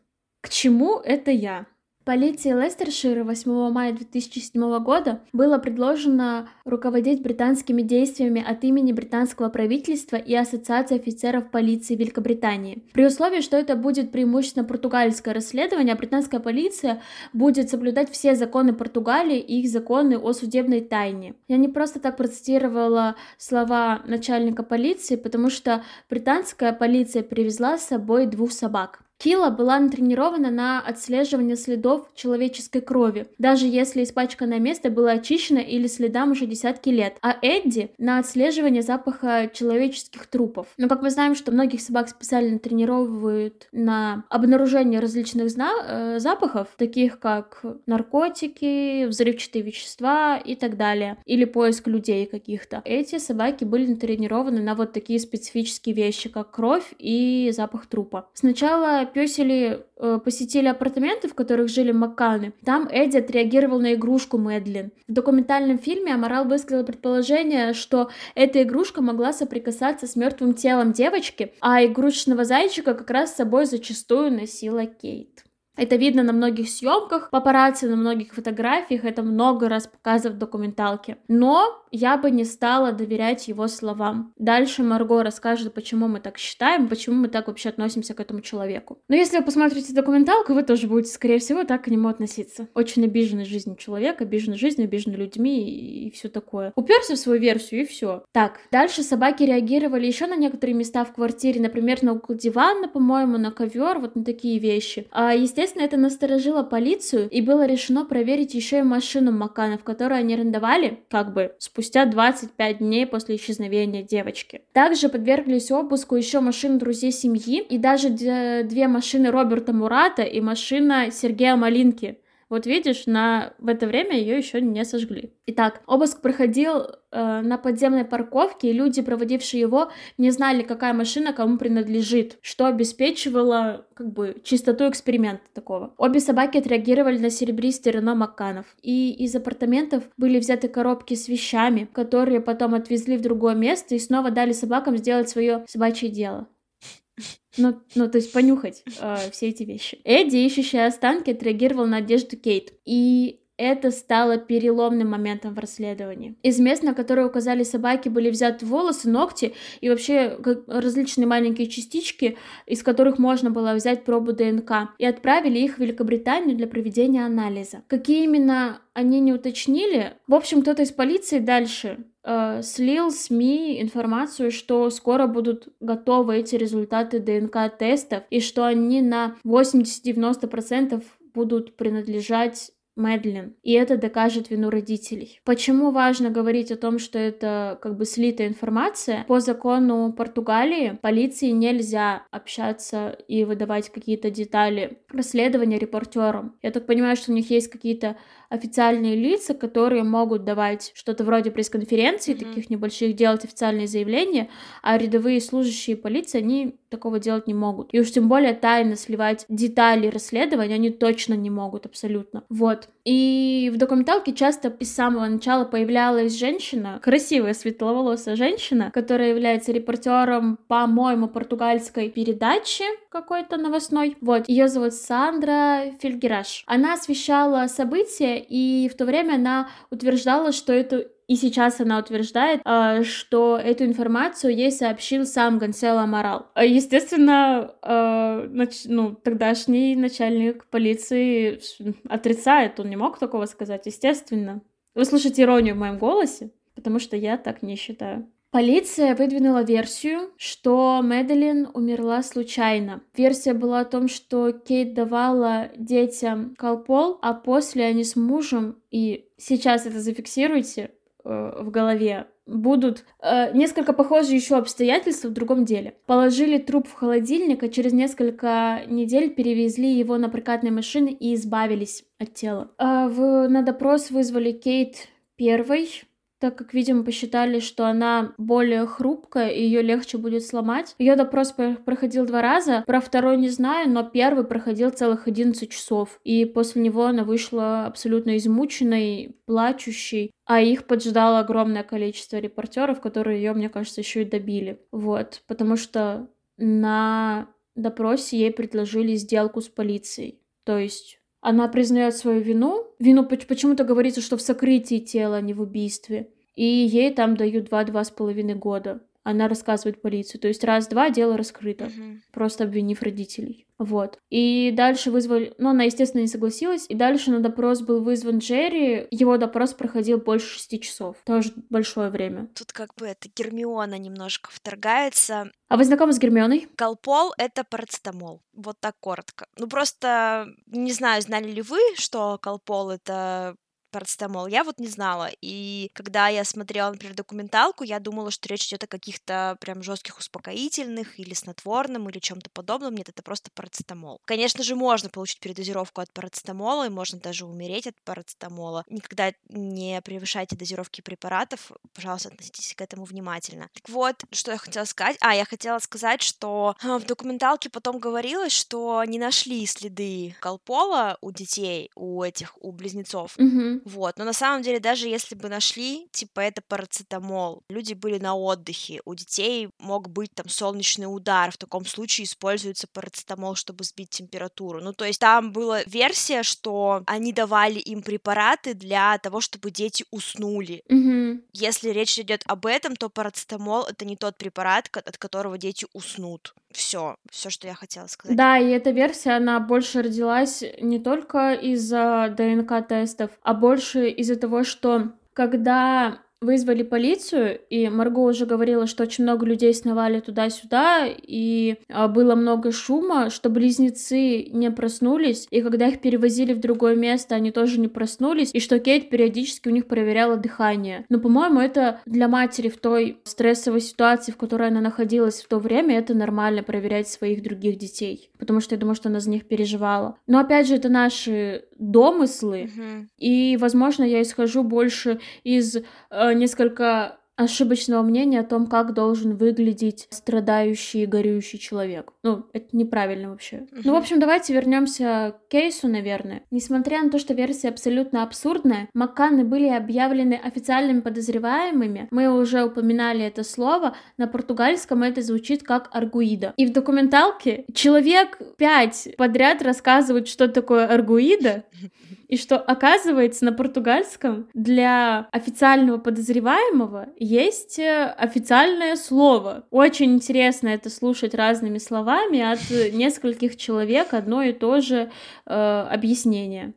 Speaker 2: К чему это я? Полиции Лестершира 8 мая 2007 года было предложено руководить британскими действиями от имени британского правительства и Ассоциации офицеров полиции Великобритании. При условии, что это будет преимущественно португальское расследование, а британская полиция будет соблюдать все законы Португалии и их законы о судебной тайне. Я не просто так процитировала слова начальника полиции, потому что британская полиция привезла с собой двух собак. Кила была натренирована на отслеживание следов человеческой крови, даже если испачканное место было очищено или следам уже десятки лет, а Эдди на отслеживание запаха человеческих трупов. Но как мы знаем, что многих собак специально тренировывают на обнаружение различных зна- э, запахов, таких как наркотики, взрывчатые вещества и так далее, или поиск людей каких-то. Эти собаки были натренированы на вот такие специфические вещи, как кровь и запах трупа. Сначала песели э, посетили апартаменты, в которых жили Макканы, там Эдди отреагировал на игрушку Мэдлин. В документальном фильме Амарал высказал предположение, что эта игрушка могла соприкасаться с мертвым телом девочки, а игрушечного зайчика как раз с собой зачастую носила Кейт. Это видно на многих съемках, папарацци на многих фотографиях, это много раз показывают в документалке. Но я бы не стала доверять его словам. Дальше Марго расскажет, почему мы так считаем, почему мы так вообще относимся к этому человеку. Но если вы посмотрите документалку, вы тоже будете, скорее всего, так к нему относиться. Очень обиженный жизнью человека, обиженный жизнью, обиженный людьми и, и все такое. Уперся в свою версию и все. Так, дальше собаки реагировали еще на некоторые места в квартире, например, на угол дивана, по-моему, на ковер, вот на такие вещи. А, естественно, Естественно, это насторожило полицию, и было решено проверить еще и машину Макана, в которой они арендовали, как бы, спустя 25 дней после исчезновения девочки. Также подверглись обыску еще машины друзей семьи, и даже две машины Роберта Мурата и машина Сергея Малинки. Вот видишь, на... в это время ее еще не сожгли. Итак, обыск проходил э, на подземной парковке, и люди, проводившие его, не знали, какая машина кому принадлежит, что обеспечивало как бы чистоту эксперимента такого. Обе собаки отреагировали на серебристый Рено Макканов, и из апартаментов были взяты коробки с вещами, которые потом отвезли в другое место и снова дали собакам сделать свое собачье дело. Ну, ну, то есть понюхать э, все эти вещи. Эдди, ищущий останки, отреагировал на одежду Кейт. И это стало переломным моментом в расследовании. Из мест, на которые указали собаки, были взяты волосы, ногти и вообще различные маленькие частички, из которых можно было взять пробу ДНК, и отправили их в Великобританию для проведения анализа. Какие именно они не уточнили. В общем, кто-то из полиции дальше э, слил СМИ информацию, что скоро будут готовы эти результаты ДНК-тестов и что они на 80-90% будут принадлежать Мэдлин, и это докажет вину родителей. Почему важно говорить о том, что это как бы слитая информация? По закону Португалии полиции нельзя общаться и выдавать какие-то детали расследования репортерам. Я так понимаю, что у них есть какие-то официальные лица, которые могут давать что-то вроде пресс-конференции, mm-hmm. таких небольших, делать официальные заявления, а рядовые служащие полиции, они такого делать не могут. И уж тем более тайно сливать детали расследования они точно не могут, абсолютно. Вот. И в документалке часто с самого начала появлялась женщина, красивая светловолосая женщина, которая является репортером, по-моему, португальской передачи какой-то новостной. Вот, ее зовут Сандра Фильгераш. Она освещала события, и в то время она утверждала, что это и сейчас она утверждает, а, что эту информацию ей сообщил сам Гонсало Морал. А, естественно, а, ну, тогдашний начальник полиции отрицает, он не мог такого сказать, естественно. Вы слышите иронию в моем голосе, потому что я так не считаю. Полиция выдвинула версию, что Мэдалин умерла случайно. Версия была о том, что Кейт давала детям колпол, а после они с мужем, и сейчас это зафиксируйте, Э, в голове будут э, несколько похожие еще обстоятельства в другом деле. Положили труп в холодильник, а через несколько недель перевезли его на прокатной машине и избавились от тела. Э, в, на допрос вызвали Кейт первой, так как, видимо, посчитали, что она более хрупкая и ее легче будет сломать. Ее допрос проходил два раза. Про второй не знаю, но первый проходил целых 11 часов. И после него она вышла абсолютно измученной, плачущей. А их поджидало огромное количество репортеров, которые ее, мне кажется, еще и добили. Вот. Потому что на допросе ей предложили сделку с полицией. То есть Она признает свою вину. Вину почему-то говорится, что в сокрытии тела, а не в убийстве. И ей там дают два-два с половиной года она рассказывает полицию. То есть раз-два дело раскрыто,
Speaker 1: Мгм.
Speaker 2: просто обвинив родителей. Вот. И дальше вызвали... Ну, она, естественно, не согласилась. И дальше на допрос был вызван Джерри. Его допрос проходил больше шести часов. Тоже большое время.
Speaker 1: Тут как бы это Гермиона немножко вторгается.
Speaker 2: А вы знакомы с Гермионой?
Speaker 1: Колпол — это парацетамол. Вот так коротко. Ну, просто не знаю, знали ли вы, что колпол — это парацетамол. Я вот не знала. И когда я смотрела, например, документалку, я думала, что речь идет о каких-то прям жестких успокоительных или снотворном или чем-то подобном. Нет, это просто парацетамол. Конечно же, можно получить передозировку от парацетамола, и можно даже умереть от парацетамола. Никогда не превышайте дозировки препаратов. Пожалуйста, относитесь к этому внимательно. Так вот, что я хотела сказать. А, я хотела сказать, что а, в документалке потом говорилось, что не нашли следы колпола у детей, у этих, у близнецов.
Speaker 2: Угу.
Speaker 1: Вот, но на самом деле, даже если бы нашли, типа, это парацетамол, люди были на отдыхе, у детей мог быть там солнечный удар, в таком случае используется парацетамол, чтобы сбить температуру. Ну, то есть там была версия, что они давали им препараты для того, чтобы дети уснули.
Speaker 2: Угу.
Speaker 1: Если речь идет об этом, то парацетамол это не тот препарат, от которого дети уснут. Все, все, что я хотела сказать.
Speaker 2: Да, и эта версия, она больше родилась не только из-за ДНК-тестов, а больше из-за того, что когда вызвали полицию, и Марго уже говорила, что очень много людей сновали туда-сюда, и а, было много шума, что близнецы не проснулись, и когда их перевозили в другое место, они тоже не проснулись, и что Кейт периодически у них проверяла дыхание. Но, по-моему, это для матери в той стрессовой ситуации, в которой она находилась в то время, это нормально проверять своих других детей, потому что я думаю, что она за них переживала. Но, опять же, это наши домыслы,
Speaker 1: Мгм.
Speaker 2: и, возможно, я исхожу больше из э, несколько ошибочного мнения о том, как должен выглядеть страдающий и горюющий человек. Ну, это неправильно вообще. Ну, в общем, давайте вернемся к кейсу, наверное. Несмотря на то, что версия абсолютно абсурдная, Макканы были объявлены официальными подозреваемыми. Мы уже упоминали это слово. На португальском это звучит как аргуида. И в документалке человек пять подряд рассказывают, что такое аргуида, и что, оказывается, на португальском для официального подозреваемого есть э, официальное слово. Очень интересно это слушать разными словами от нескольких человек одно и то же э, объяснение.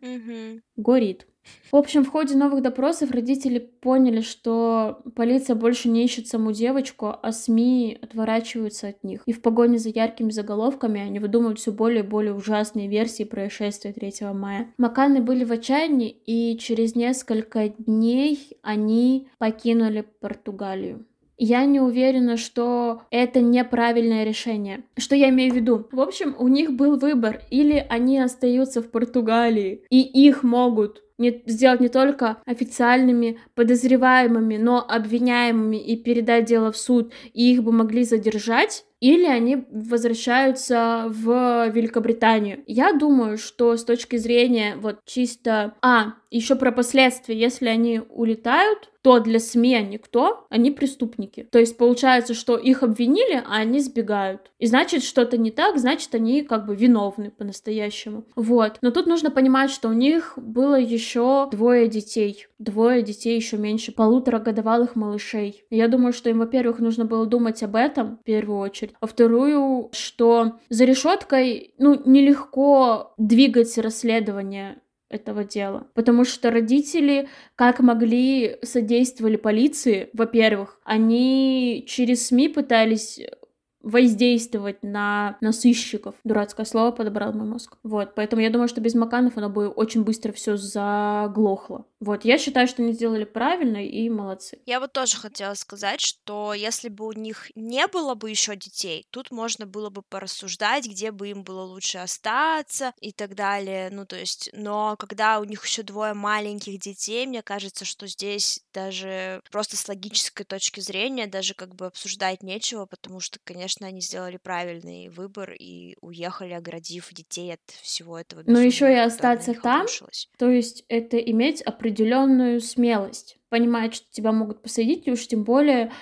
Speaker 2: Горит. В общем, в ходе новых допросов родители поняли, что полиция больше не ищет саму девочку, а СМИ отворачиваются от них. И в погоне за яркими заголовками они выдумывают все более и более ужасные версии происшествия 3 мая. Маканы были в отчаянии, и через несколько дней они покинули Португалию. Я не уверена, что это неправильное решение. Что я имею в виду? В общем, у них был выбор. Или они остаются в Португалии, и их могут не, сделать не только официальными подозреваемыми, но обвиняемыми и передать дело в суд, и их бы могли задержать, или они возвращаются в Великобританию. Я думаю, что с точки зрения вот чисто... А, еще про последствия. Если они улетают, то для СМИ они кто? Они преступники. То есть получается, что их обвинили, а они сбегают. И значит, что-то не так, значит, они как бы виновны по-настоящему. Вот. Но тут нужно понимать, что у них было еще двое детей. Двое детей еще меньше полутора годовалых малышей. Я думаю, что им, во-первых, нужно было думать об этом в первую очередь. А вторую, что за решеткой, ну, нелегко двигать расследование этого дела. Потому что родители как могли содействовали полиции, во-первых, они через СМИ пытались воздействовать на, на сыщиков. Дурацкое слово подобрал мой мозг. Вот, поэтому я думаю, что без Маканов оно бы очень быстро все заглохло. Вот, я считаю, что они сделали правильно и молодцы.
Speaker 1: Я вот тоже хотела сказать, что если бы у них не было бы еще детей, тут можно было бы порассуждать, где бы им было лучше остаться и так далее. Ну, то есть, но когда у них еще двое маленьких детей, мне кажется, что здесь даже просто с логической точки зрения даже как бы обсуждать нечего, потому что, конечно, они сделали правильный выбор и уехали, оградив детей от всего этого.
Speaker 2: Но еще и остаться там, то есть это иметь определенную смелость. Понимать, что тебя могут посадить, и уж тем более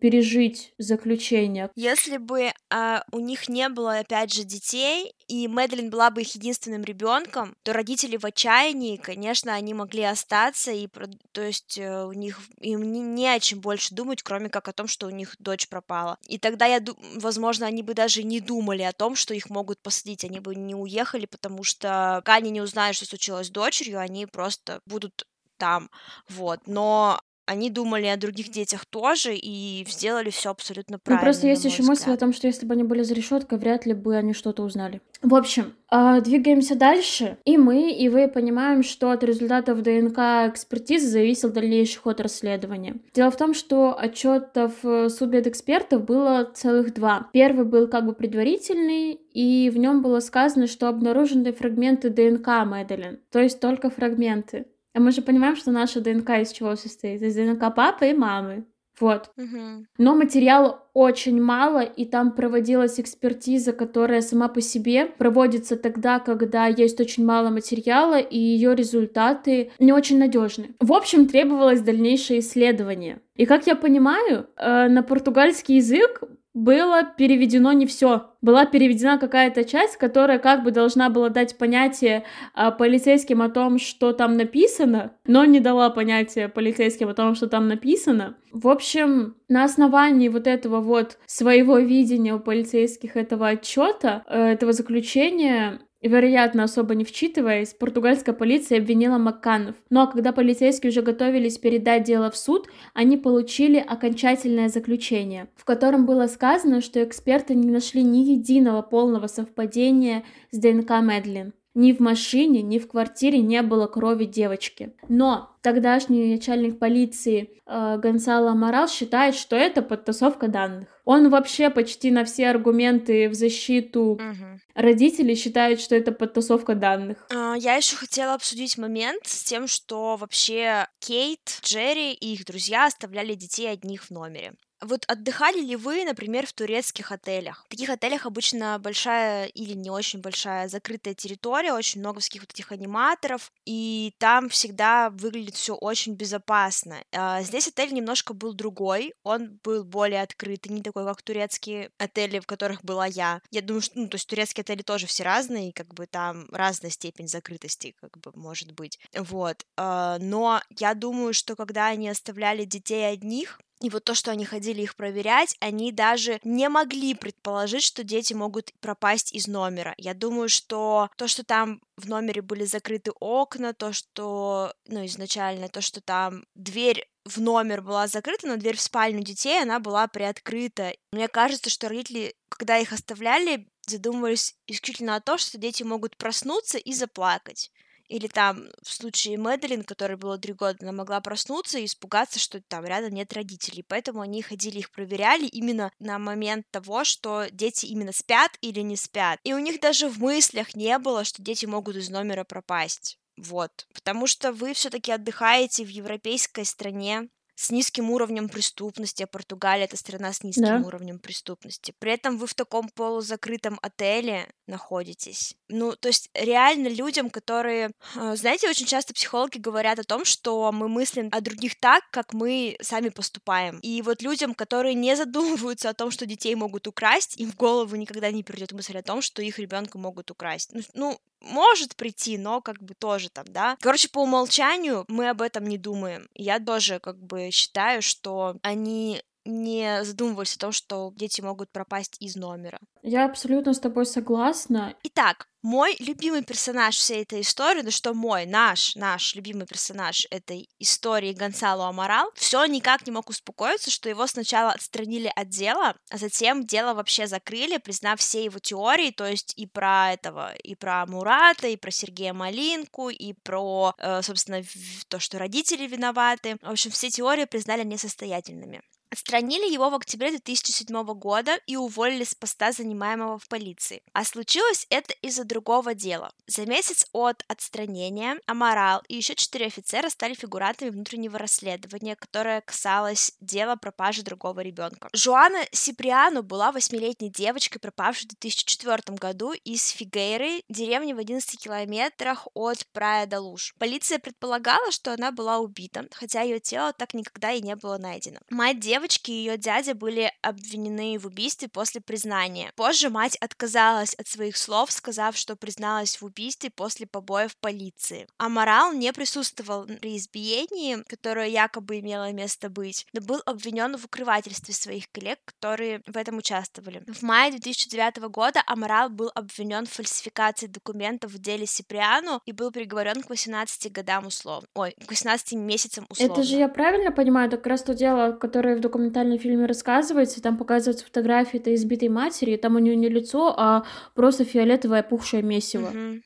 Speaker 2: пережить заключение.
Speaker 1: Если бы а, у них не было, опять же, детей, и Мэдлин была бы их единственным ребенком, то родители в отчаянии, конечно, они могли остаться, и то есть э, у них им не, не о чем больше думать, кроме как о том, что у них дочь пропала. И тогда я, возможно, они бы даже не думали о том, что их могут посадить, они бы не уехали, потому что пока они не узнают, что случилось с дочерью, они просто будут там, вот. Но они думали о других детях тоже и сделали все абсолютно правильно.
Speaker 2: Ну, просто есть еще взгляд. мысль о том, что если бы они были за решеткой, вряд ли бы они что-то узнали. В общем, э, двигаемся дальше, и мы, и вы понимаем, что от результатов ДНК экспертизы зависел дальнейший ход расследования. Дело в том, что отчетов э, судмедэкспертов было целых два. Первый был как бы предварительный, и в нем было сказано, что обнаружены фрагменты ДНК Мэдалин, то есть только фрагменты. А мы же понимаем, что наша ДНК из чего состоит? Из ДНК папы и мамы. Вот.
Speaker 1: Угу.
Speaker 2: Но материала очень мало, и там проводилась экспертиза, которая сама по себе проводится тогда, когда есть очень мало материала, и ее результаты не очень надежны. В общем, требовалось дальнейшее исследование. И как я понимаю, э, на португальский язык было переведено не все. Была переведена какая-то часть, которая как бы должна была дать понятие а, полицейским о том, что там написано, но не дала понятия полицейским о том, что там написано. В общем, на основании вот этого вот своего видения у полицейских этого отчета, э, этого заключения, вероятно, особо не вчитываясь, португальская полиция обвинила Макканов. Но когда полицейские уже готовились передать дело в суд, они получили окончательное заключение, в котором было сказано, что эксперты не нашли ни единого полного совпадения с ДНК Мэдлин. Ни в машине, ни в квартире не было крови девочки. Но тогдашний начальник полиции э, Гонсало Морал считает, что это подтасовка данных. Он вообще почти на все аргументы в защиту угу. родителей считает, что это подтасовка данных.
Speaker 1: А, я еще хотела обсудить момент с тем, что вообще Кейт, Джерри и их друзья оставляли детей одних в номере. Вот отдыхали ли вы, например, в турецких отелях? В таких отелях обычно большая или не очень большая закрытая территория, очень много всяких вот этих аниматоров, и там всегда выглядит все очень безопасно. А здесь отель немножко был другой, он был более открытый, не такой, как турецкие отели, в которых была я. Я думаю, что, ну, то есть турецкие отели тоже все разные, и как бы там разная степень закрытости, как бы, может быть. Вот. А, но я думаю, что когда они оставляли детей одних, и вот то, что они ходили их проверять, они даже не могли предположить, что дети могут пропасть из номера. Я думаю, что то, что там в номере были закрыты окна, то, что, ну, изначально, то, что там дверь в номер была закрыта, но дверь в спальню детей, она была приоткрыта. Мне кажется, что родители, когда их оставляли, задумывались исключительно о том, что дети могут проснуться и заплакать. Или там в случае Мэдалин, которой было три года, она могла проснуться и испугаться, что там рядом нет родителей. Поэтому они ходили их проверяли именно на момент того, что дети именно спят или не спят. И у них даже в мыслях не было, что дети могут из номера пропасть. Вот. Потому что вы все-таки отдыхаете в европейской стране, с низким уровнем преступности, а Португалия это страна с низким да. уровнем преступности. При этом вы в таком полузакрытом отеле находитесь. Ну, то есть реально людям, которые... А, знаете, очень часто психологи говорят о том, что мы мыслим о других так, как мы сами поступаем. И вот людям, которые не задумываются о том, что детей могут украсть, им в голову никогда не придет мысль о том, что их ребенка могут украсть. Ну, ну может прийти, но как бы тоже там, да. Короче, по умолчанию мы об этом не думаем. Я тоже как бы считаю, что они не задумывались о том, что дети могут пропасть из номера.
Speaker 2: Я абсолютно с тобой согласна.
Speaker 1: Итак, мой любимый персонаж всей этой истории, ну что мой, наш, наш любимый персонаж этой истории Гонсало Амарал, все никак не мог успокоиться, что его сначала отстранили от дела, а затем дело вообще закрыли, признав все его теории, то есть и про этого, и про Мурата, и про Сергея Малинку, и про, э, собственно, то, что родители виноваты. В общем, все теории признали несостоятельными. Отстранили его в октябре 2007 года и уволили с поста, занимаемого в полиции. А случилось это из-за другого дела. За месяц от отстранения Амарал и еще четыре офицера стали фигурантами внутреннего расследования, которое касалось дела пропажи другого ребенка. Жуана Сиприану была восьмилетней девочкой, пропавшей в 2004 году из Фигейры, деревни в 11 километрах от Прая Далуш. Полиция предполагала, что она была убита, хотя ее тело так никогда и не было найдено. Мать девочки и ее дядя были обвинены в убийстве после признания. Позже мать отказалась от своих слов, сказав, что призналась в убийстве после побоев полиции. А Морал не присутствовал при избиении, которое якобы имело место быть, но был обвинен в укрывательстве своих коллег, которые в этом участвовали. В мае 2009 года Амарал был обвинен в фальсификации документов в деле Сиприану и был приговорен к 18 годам условно. Ой, к 18 месяцам условно.
Speaker 2: Это же я правильно понимаю, это как раз то дело, которое в документальном фильме рассказывается, там показываются фотографии этой избитой матери, и там у нее не лицо, а просто фиолетовое пухшее месиво.
Speaker 1: Мгм.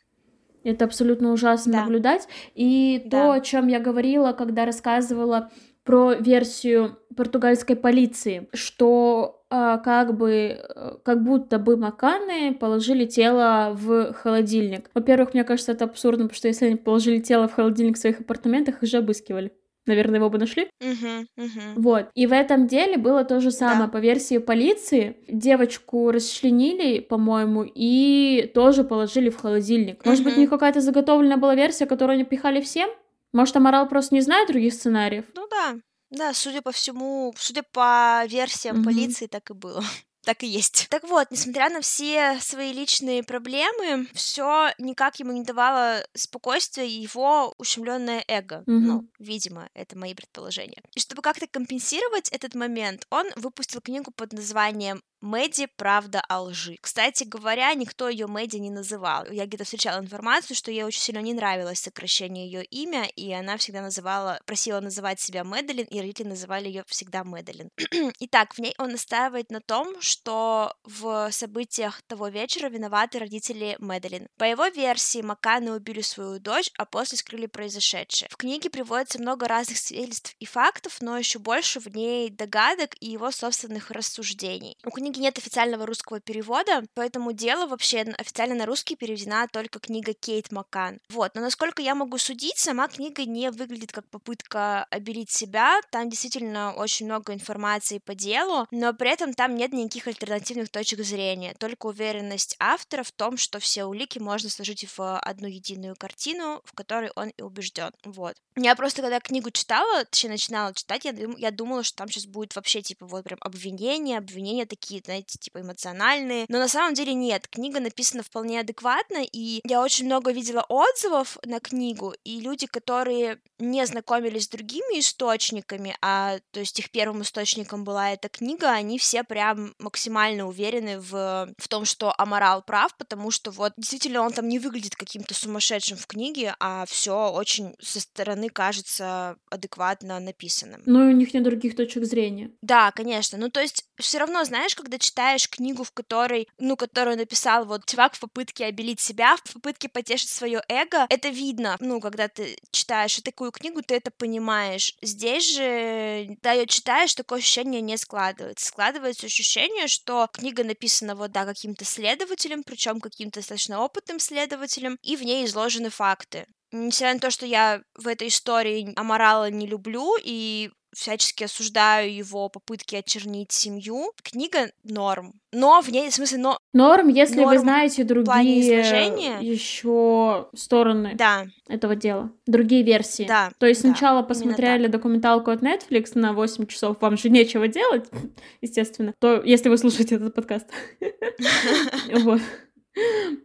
Speaker 2: Это абсолютно ужасно
Speaker 1: Да.
Speaker 2: наблюдать. И
Speaker 1: Да.
Speaker 2: то, о чем я говорила, когда рассказывала про версию португальской полиции, что а, как бы, э, как будто бы Маканы положили тело в холодильник. Во-первых, мне кажется, это абсурдно, потому что если они положили тело в холодильник в своих апартаментах, их же обыскивали. Наверное, его бы нашли.
Speaker 1: Мгм, мгм.
Speaker 2: Вот. И в этом деле было то же самое.
Speaker 1: Да.
Speaker 2: По версии полиции, девочку расчленили, по-моему, и тоже положили в холодильник. Может быть, у них какая-то заготовленная была версия, которую они пихали всем? Может, Амарал просто не знает других сценариев?
Speaker 1: Ну да, да, судя по всему, судя по версиям
Speaker 2: Мгм.
Speaker 1: полиции, так и было. Так и есть. Так вот, несмотря на все свои личные проблемы, все никак ему не давало спокойствия его ущемленное эго.
Speaker 2: Мгм.
Speaker 1: Ну, видимо, это мои предположения. И чтобы как-то компенсировать этот момент, он выпустил книгу под названием Мэдди «Правда о лжи». Кстати говоря, никто ее Мэдди не называл. Я где-то встречала информацию, что ей очень сильно не нравилось сокращение ее имя, и она всегда называла, просила называть себя Мэдалин, и родители называли ее всегда Мэдалин. Итак, в ней он настаивает на том, что в событиях того вечера виноваты родители Мэдалин. По его версии, Маканы убили свою дочь, а после скрыли произошедшее. В книге приводится много разных свидетельств и фактов, но еще больше в ней догадок и его собственных рассуждений. У книги нет официального русского перевода, поэтому дело вообще официально на русский переведена только книга Кейт Маккан. Вот, но насколько я могу судить, сама книга не выглядит как попытка обелить себя, там действительно очень много информации по делу, но при этом там нет никаких альтернативных точек зрения, только уверенность автора в том, что все улики можно сложить в одну единую картину, в которой он и убежден. Вот. Я просто, когда книгу читала, точнее, начинала читать, я, я думала, что там сейчас будет вообще, типа, вот прям обвинения, обвинения такие, знаете, типа, эмоциональные. Но на самом деле нет. Книга написана вполне адекватно, и я очень много видела отзывов на книгу, и люди, которые не знакомились с другими источниками, а, то есть, их первым источником была эта книга, они все прям максимально уверены в, в том, что Амарал прав, потому что вот действительно он там не выглядит каким-то сумасшедшим в книге, а все очень со стороны кажется адекватно написанным.
Speaker 2: Ну, и у них нет других точек зрения.
Speaker 1: Да, конечно. Ну, то есть, все равно, знаешь, когда читаешь книгу, в которой, ну, которую написал вот чувак в попытке обелить себя, в попытке потешить свое эго, это видно. Ну, когда ты читаешь такую книгу, ты это понимаешь. Здесь же, когда ее читаешь, такое ощущение не складывается. Складывается ощущение, что книга написана вот, да, каким-то следователем, причем каким-то достаточно опытным следователем, и в ней изложены факты. Несмотря на то, что я в этой истории Амарала не люблю и всячески осуждаю его попытки очернить семью, книга норм. Но в ней, в смысле, но...
Speaker 2: Норм, если вы
Speaker 1: Норм
Speaker 2: знаете
Speaker 1: плане
Speaker 2: другие еще стороны
Speaker 1: Да,
Speaker 2: этого дела, другие версии.
Speaker 1: да.
Speaker 2: То есть
Speaker 1: да,
Speaker 2: сначала посмотрели
Speaker 1: так.
Speaker 2: документалку от Netflix на 8 часов, вам же нечего делать, естественно, то если вы слушаете этот подкаст, вот,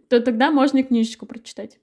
Speaker 2: то тогда можно книжечку прочитать.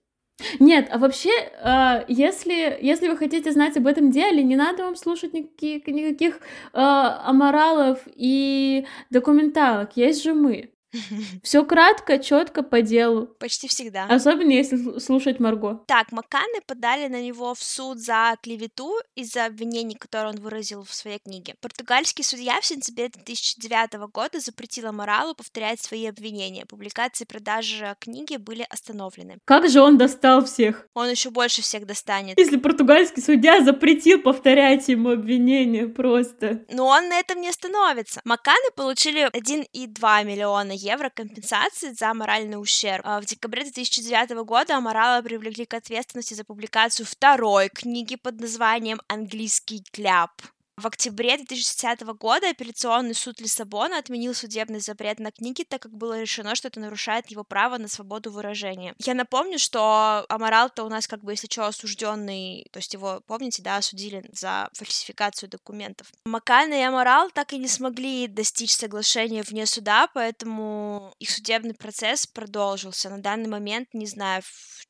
Speaker 2: Нет, а вообще, э, если, если вы хотите знать об этом деле, не надо вам слушать никаких, никаких аморалов и документалок. Есть же мы. Все кратко, четко по делу.
Speaker 1: Почти всегда.
Speaker 2: Особенно если слушать Марго.
Speaker 1: Так, Макканы подали на него в суд за клевету из-за обвинений, которые он выразил в своей книге. Португальский судья в сентябре 2009 года запретил Аморалу повторять свои обвинения. Публикации и продажи книги были остановлены.
Speaker 2: Как же он достал всех?
Speaker 1: Он еще больше всех достанет.
Speaker 2: Если португальский судья запретил повторять ему обвинения просто.
Speaker 1: Но он на этом не остановится. Маканы получили 1,2 миллиона евро компенсации за моральный ущерб. А в декабре 2009 года Аморала привлекли к ответственности за публикацию второй книги под названием «Английский кляп». В октябре 2010 года апелляционный суд Лиссабона отменил судебный запрет на книги, так как было решено, что это нарушает его право на свободу выражения. Я напомню, что Амарал-то у нас как бы, если что, осужденный, то есть его, помните, да, осудили за фальсификацию документов. Макана и Амарал так и не смогли достичь соглашения вне суда, поэтому их судебный процесс продолжился. На данный момент не знаю,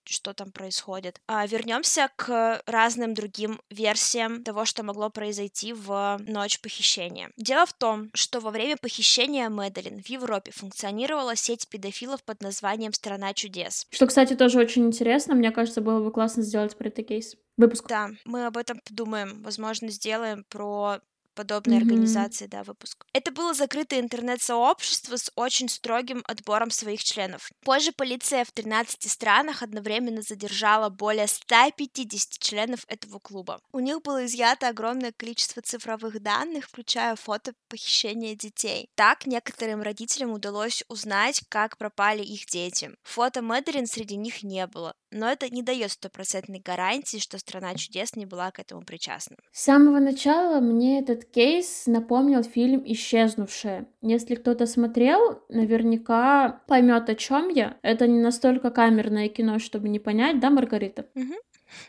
Speaker 1: что там происходит. А, вернемся к разным другим версиям того, что могло произойти в ночь похищения. Дело в том, что во время похищения Мэдалин в Европе функционировала сеть педофилов под названием «Страна чудес».
Speaker 2: Что, кстати, тоже очень интересно. Мне кажется, было бы классно сделать про это кейс. Выпуск.
Speaker 1: Да, мы об этом подумаем. Возможно, сделаем про подобной mm-hmm. организации, да, выпуск. Это было закрытое интернет-сообщество с очень строгим отбором своих членов. Позже полиция в 13 странах одновременно задержала более 150 членов этого клуба. У них было изъято огромное количество цифровых данных, включая фото похищения детей. Так некоторым родителям удалось узнать, как пропали их дети. Фото Мэдерин среди них не было, но это не дает стопроцентной гарантии, что страна чудес не была к этому причастна.
Speaker 2: С самого начала мне этот кейс напомнил фильм «Исчезнувшая». Если кто-то смотрел, наверняка поймет, о чем я. Это не настолько камерное кино, чтобы не понять, да, Маргарита?
Speaker 1: Угу.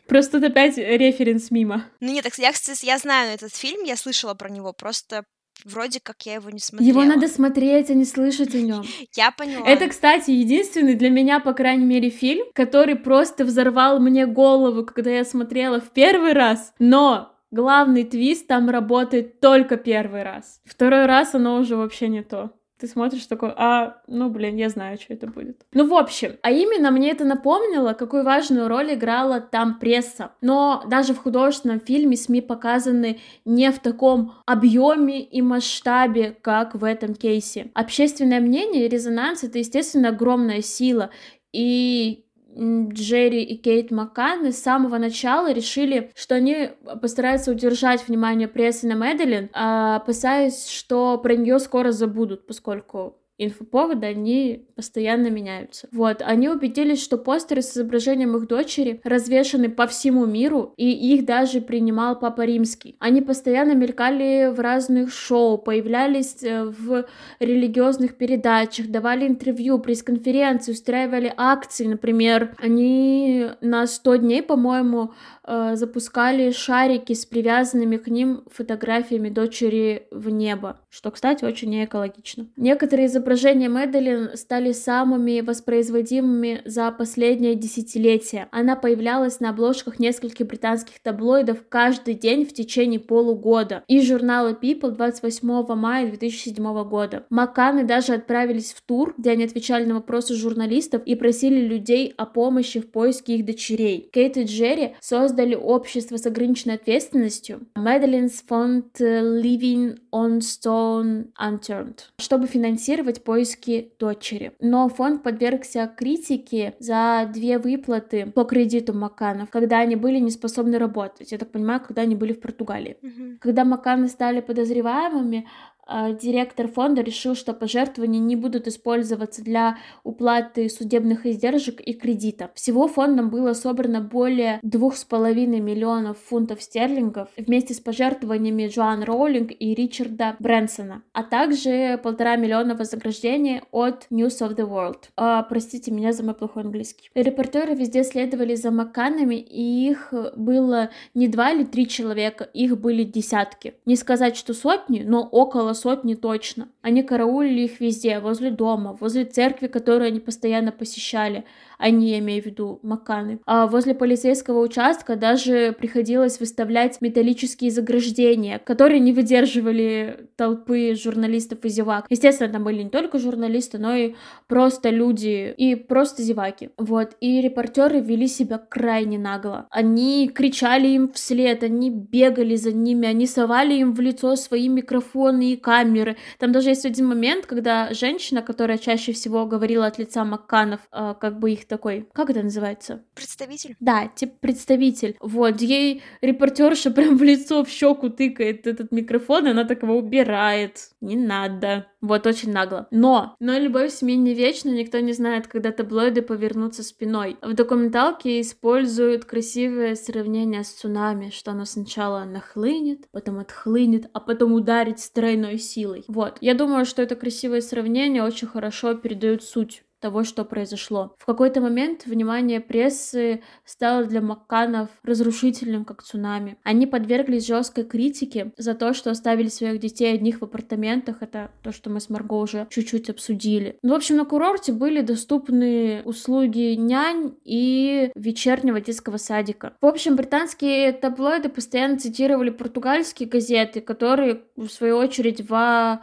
Speaker 2: Просто опять референс мимо.
Speaker 1: Ну нет, так я, кстати, я знаю этот фильм, я слышала про него, просто вроде как я его не смотрела.
Speaker 2: Его надо смотреть, а не слышать о нем.
Speaker 1: Я поняла.
Speaker 2: Это, кстати, единственный для меня, по крайней мере, фильм, который просто взорвал мне голову, когда я смотрела в первый раз. Но главный твист там работает только первый раз. Второй раз оно уже вообще не то. Ты смотришь такой, а, ну, блин, я знаю, что это будет. Ну, в общем, а именно мне это напомнило, какую важную роль играла там пресса. Но даже в художественном фильме СМИ показаны не в таком объеме и масштабе, как в этом кейсе. Общественное мнение и резонанс — это, естественно, огромная сила. И Джерри и Кейт Макканы с самого начала решили, что они постараются удержать внимание прессы на Мэдалин, опасаясь, что про нее скоро забудут, поскольку инфоповоды, они постоянно меняются. Вот, они убедились, что постеры с изображением их дочери развешаны по всему миру, и их даже принимал Папа Римский. Они постоянно мелькали в разных шоу, появлялись э, в религиозных передачах, давали интервью, пресс-конференции, устраивали акции, например. Они на 100 дней, по-моему, э, запускали шарики с привязанными к ним фотографиями дочери в небо, что, кстати, очень неэкологично. Некоторые изображения Мэдалин стали самыми воспроизводимыми за последнее десятилетие. Она появлялась на обложках нескольких британских таблоидов каждый день в течение полугода и журнала People 28 мая 2007 года. Макканы даже отправились в тур, где они отвечали на вопросы журналистов и просили людей о помощи в поиске их дочерей. Кейт и Джерри создали общество с ограниченной ответственностью Madeline's Fund Living on Stone Unturned, чтобы финансировать поиски дочери. Но фонд подвергся критике за две выплаты по кредиту Макканов, когда они были не способны работать. Я так понимаю, когда они были в Португалии.
Speaker 1: Mm-hmm.
Speaker 2: Когда Макканы стали подозреваемыми, директор фонда решил, что пожертвования не будут использоваться для уплаты судебных издержек и кредита. Всего фондом было собрано более двух с половиной миллионов фунтов стерлингов вместе с пожертвованиями Джоан Роулинг и Ричарда Брэнсона, а также полтора миллиона вознаграждения от News of the World. А, простите меня за мой плохой английский. Репортеры везде следовали за Макканами, и их было не два или три человека, их были десятки. Не сказать, что сотни, но около сотни точно. Они караулили их везде, возле дома, возле церкви, которую они постоянно посещали. Они, я имею в виду, Маканы. А возле полицейского участка даже приходилось выставлять металлические заграждения, которые не выдерживали толпы журналистов и зевак. Естественно, там были не только журналисты, но и просто люди и просто зеваки. Вот. И репортеры вели себя крайне нагло. Они кричали им вслед, они бегали за ними, они совали им в лицо свои микрофоны и камеры. Там даже есть один момент, когда женщина, которая чаще всего говорила от лица Макканов, э, как бы их такой, как это называется?
Speaker 1: Представитель.
Speaker 2: Да, типа представитель. Вот, ей репортерша прям в лицо, в щеку тыкает этот микрофон, и она так его убирает. Не надо. Вот, очень нагло. Но, но любовь в семье не вечна, никто не знает, когда таблоиды повернутся спиной. В документалке используют красивое сравнение с цунами, что оно сначала нахлынет, потом отхлынет, а потом ударит с тройной силой. Вот, я думаю, что это красивое сравнение очень хорошо передает суть того, что произошло. В какой-то момент внимание прессы стало для Макканов разрушительным, как цунами. Они подверглись жесткой критике за то, что оставили своих детей одних в апартаментах. Это то, что мы с Марго уже чуть-чуть обсудили. Ну, в общем, на курорте были доступны услуги нянь и вечернего детского садика. В общем, британские таблоиды постоянно цитировали португальские газеты, которые, в свою очередь, в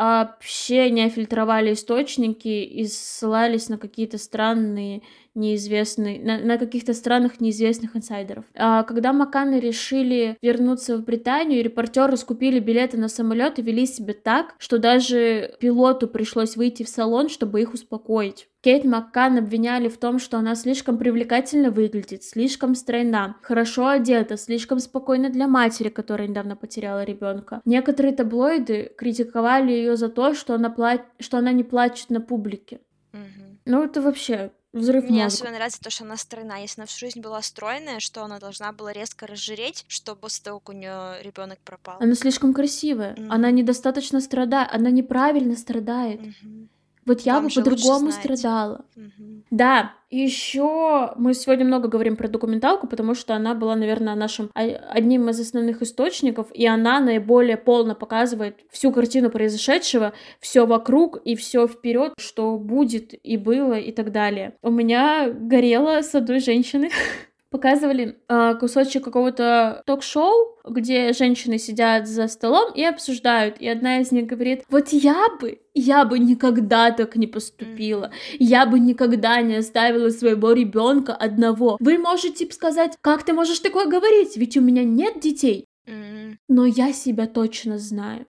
Speaker 2: вообще не фильтровали источники и ссылались на какие-то странные неизвестные, на, на каких-то странных неизвестных инсайдеров. А когда Маканы решили вернуться в Британию, репортеры скупили билеты на самолет и вели себя так, что даже пилоту пришлось выйти в салон, чтобы их успокоить. Кейт Маккан обвиняли в том, что она слишком привлекательно выглядит, слишком стройна, хорошо одета, слишком спокойна для матери, которая недавно потеряла ребенка. Некоторые таблоиды критиковали ее за то, что она, пла... что она не плачет на публике.
Speaker 1: Мгм.
Speaker 2: Ну, это вообще взрыв
Speaker 1: Мне
Speaker 2: мозга.
Speaker 1: особенно нравится то, что она стройна. Если она всю жизнь была стройная, что она должна была резко разжиреть, чтобы после того, как у нее ребенок пропал.
Speaker 2: Она слишком красивая.
Speaker 1: Мгм.
Speaker 2: Она недостаточно страдает. Она неправильно страдает.
Speaker 1: Мгм.
Speaker 2: Вот я
Speaker 1: Вам
Speaker 2: бы по-другому страдала.
Speaker 1: Мгм.
Speaker 2: Да, еще мы сегодня много говорим про документалку, потому что она была, наверное, нашим одним из основных источников, и она наиболее полно показывает всю картину произошедшего, все вокруг и все вперед, что будет и было и так далее. У меня горело с одной женщины. Показывали э, кусочек какого-то ток-шоу, где женщины сидят за столом и обсуждают. И одна из них говорит, вот я бы, я бы никогда так не поступила. Я бы никогда не оставила своего ребенка одного. Вы можете сказать, как ты можешь такое говорить? Ведь у меня нет детей. Но я себя точно знаю.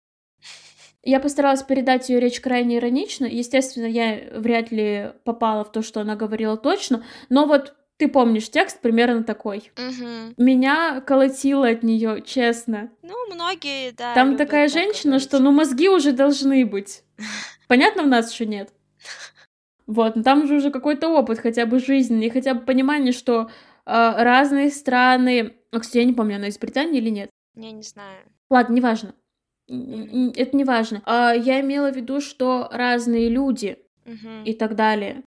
Speaker 2: Я постаралась передать ее речь крайне иронично. Естественно, я вряд ли попала в то, что она говорила точно. Но вот ты помнишь текст примерно такой.
Speaker 1: Мгм.
Speaker 2: Меня колотило от нее, честно.
Speaker 1: Ну, многие, да.
Speaker 2: Там такая
Speaker 1: так
Speaker 2: женщина,
Speaker 1: говорить.
Speaker 2: что ну мозги уже должны быть. Понятно, у нас еще нет. Вот, но там же уже какой-то опыт, хотя бы жизненный, хотя бы понимание, что а, разные страны... А, кстати, я не помню, она из Британии или нет.
Speaker 1: Я не знаю.
Speaker 2: Ладно, неважно. Это не важно. А, я имела в виду, что разные люди
Speaker 1: Мгм.
Speaker 2: и так далее.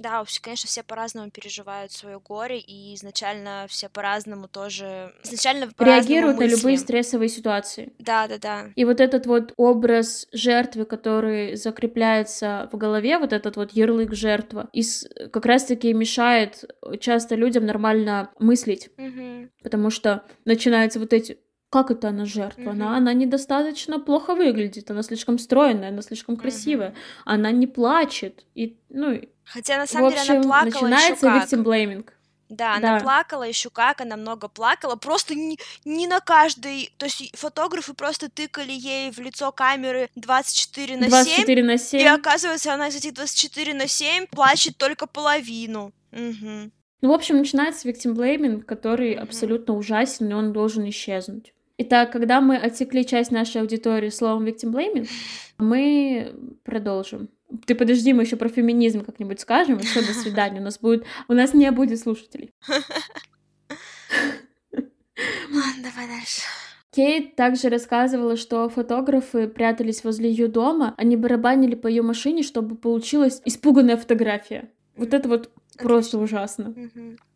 Speaker 1: Да, вообще, конечно, все по-разному переживают свое горе, и изначально все по-разному тоже... Изначально по-разному
Speaker 2: Реагируют на любые стрессовые ситуации.
Speaker 1: Да, да, да.
Speaker 2: И вот этот вот образ жертвы, который закрепляется в голове, вот этот вот ярлык жертва, и с- как раз-таки мешает часто людям нормально мыслить,
Speaker 1: Мгм.
Speaker 2: потому что начинаются вот эти как это она жертва? Она,
Speaker 1: Мгм.
Speaker 2: она недостаточно плохо выглядит, она слишком стройная, она слишком красивая, она не плачет. И, ну,
Speaker 1: Хотя на
Speaker 2: в
Speaker 1: самом деле она
Speaker 2: общем,
Speaker 1: плакала еще
Speaker 2: начинается
Speaker 1: как.
Speaker 2: victim blaming.
Speaker 1: Да, она
Speaker 2: Да.
Speaker 1: плакала еще как, она много плакала, просто не, не на каждой, то есть и фотографы просто тыкали ей в лицо камеры 24 на 7,
Speaker 2: 24 на
Speaker 1: и
Speaker 2: 7.
Speaker 1: оказывается, она из этих 24 на 7 плачет только половину. Мгм.
Speaker 2: Ну, в общем, начинается victim blaming, который
Speaker 1: Мгм.
Speaker 2: абсолютно ужасен, и он должен исчезнуть. Итак, когда мы отсекли часть нашей аудитории словом victim blaming, мы продолжим. Ты подожди, мы еще про феминизм как-нибудь скажем, и все, до свидания. У нас будет, у нас не будет слушателей.
Speaker 1: Ладно, давай дальше.
Speaker 2: Кейт также рассказывала, что фотографы прятались возле ее дома, они барабанили по ее машине, чтобы получилась испуганная фотография. Вот это вот просто ужасно.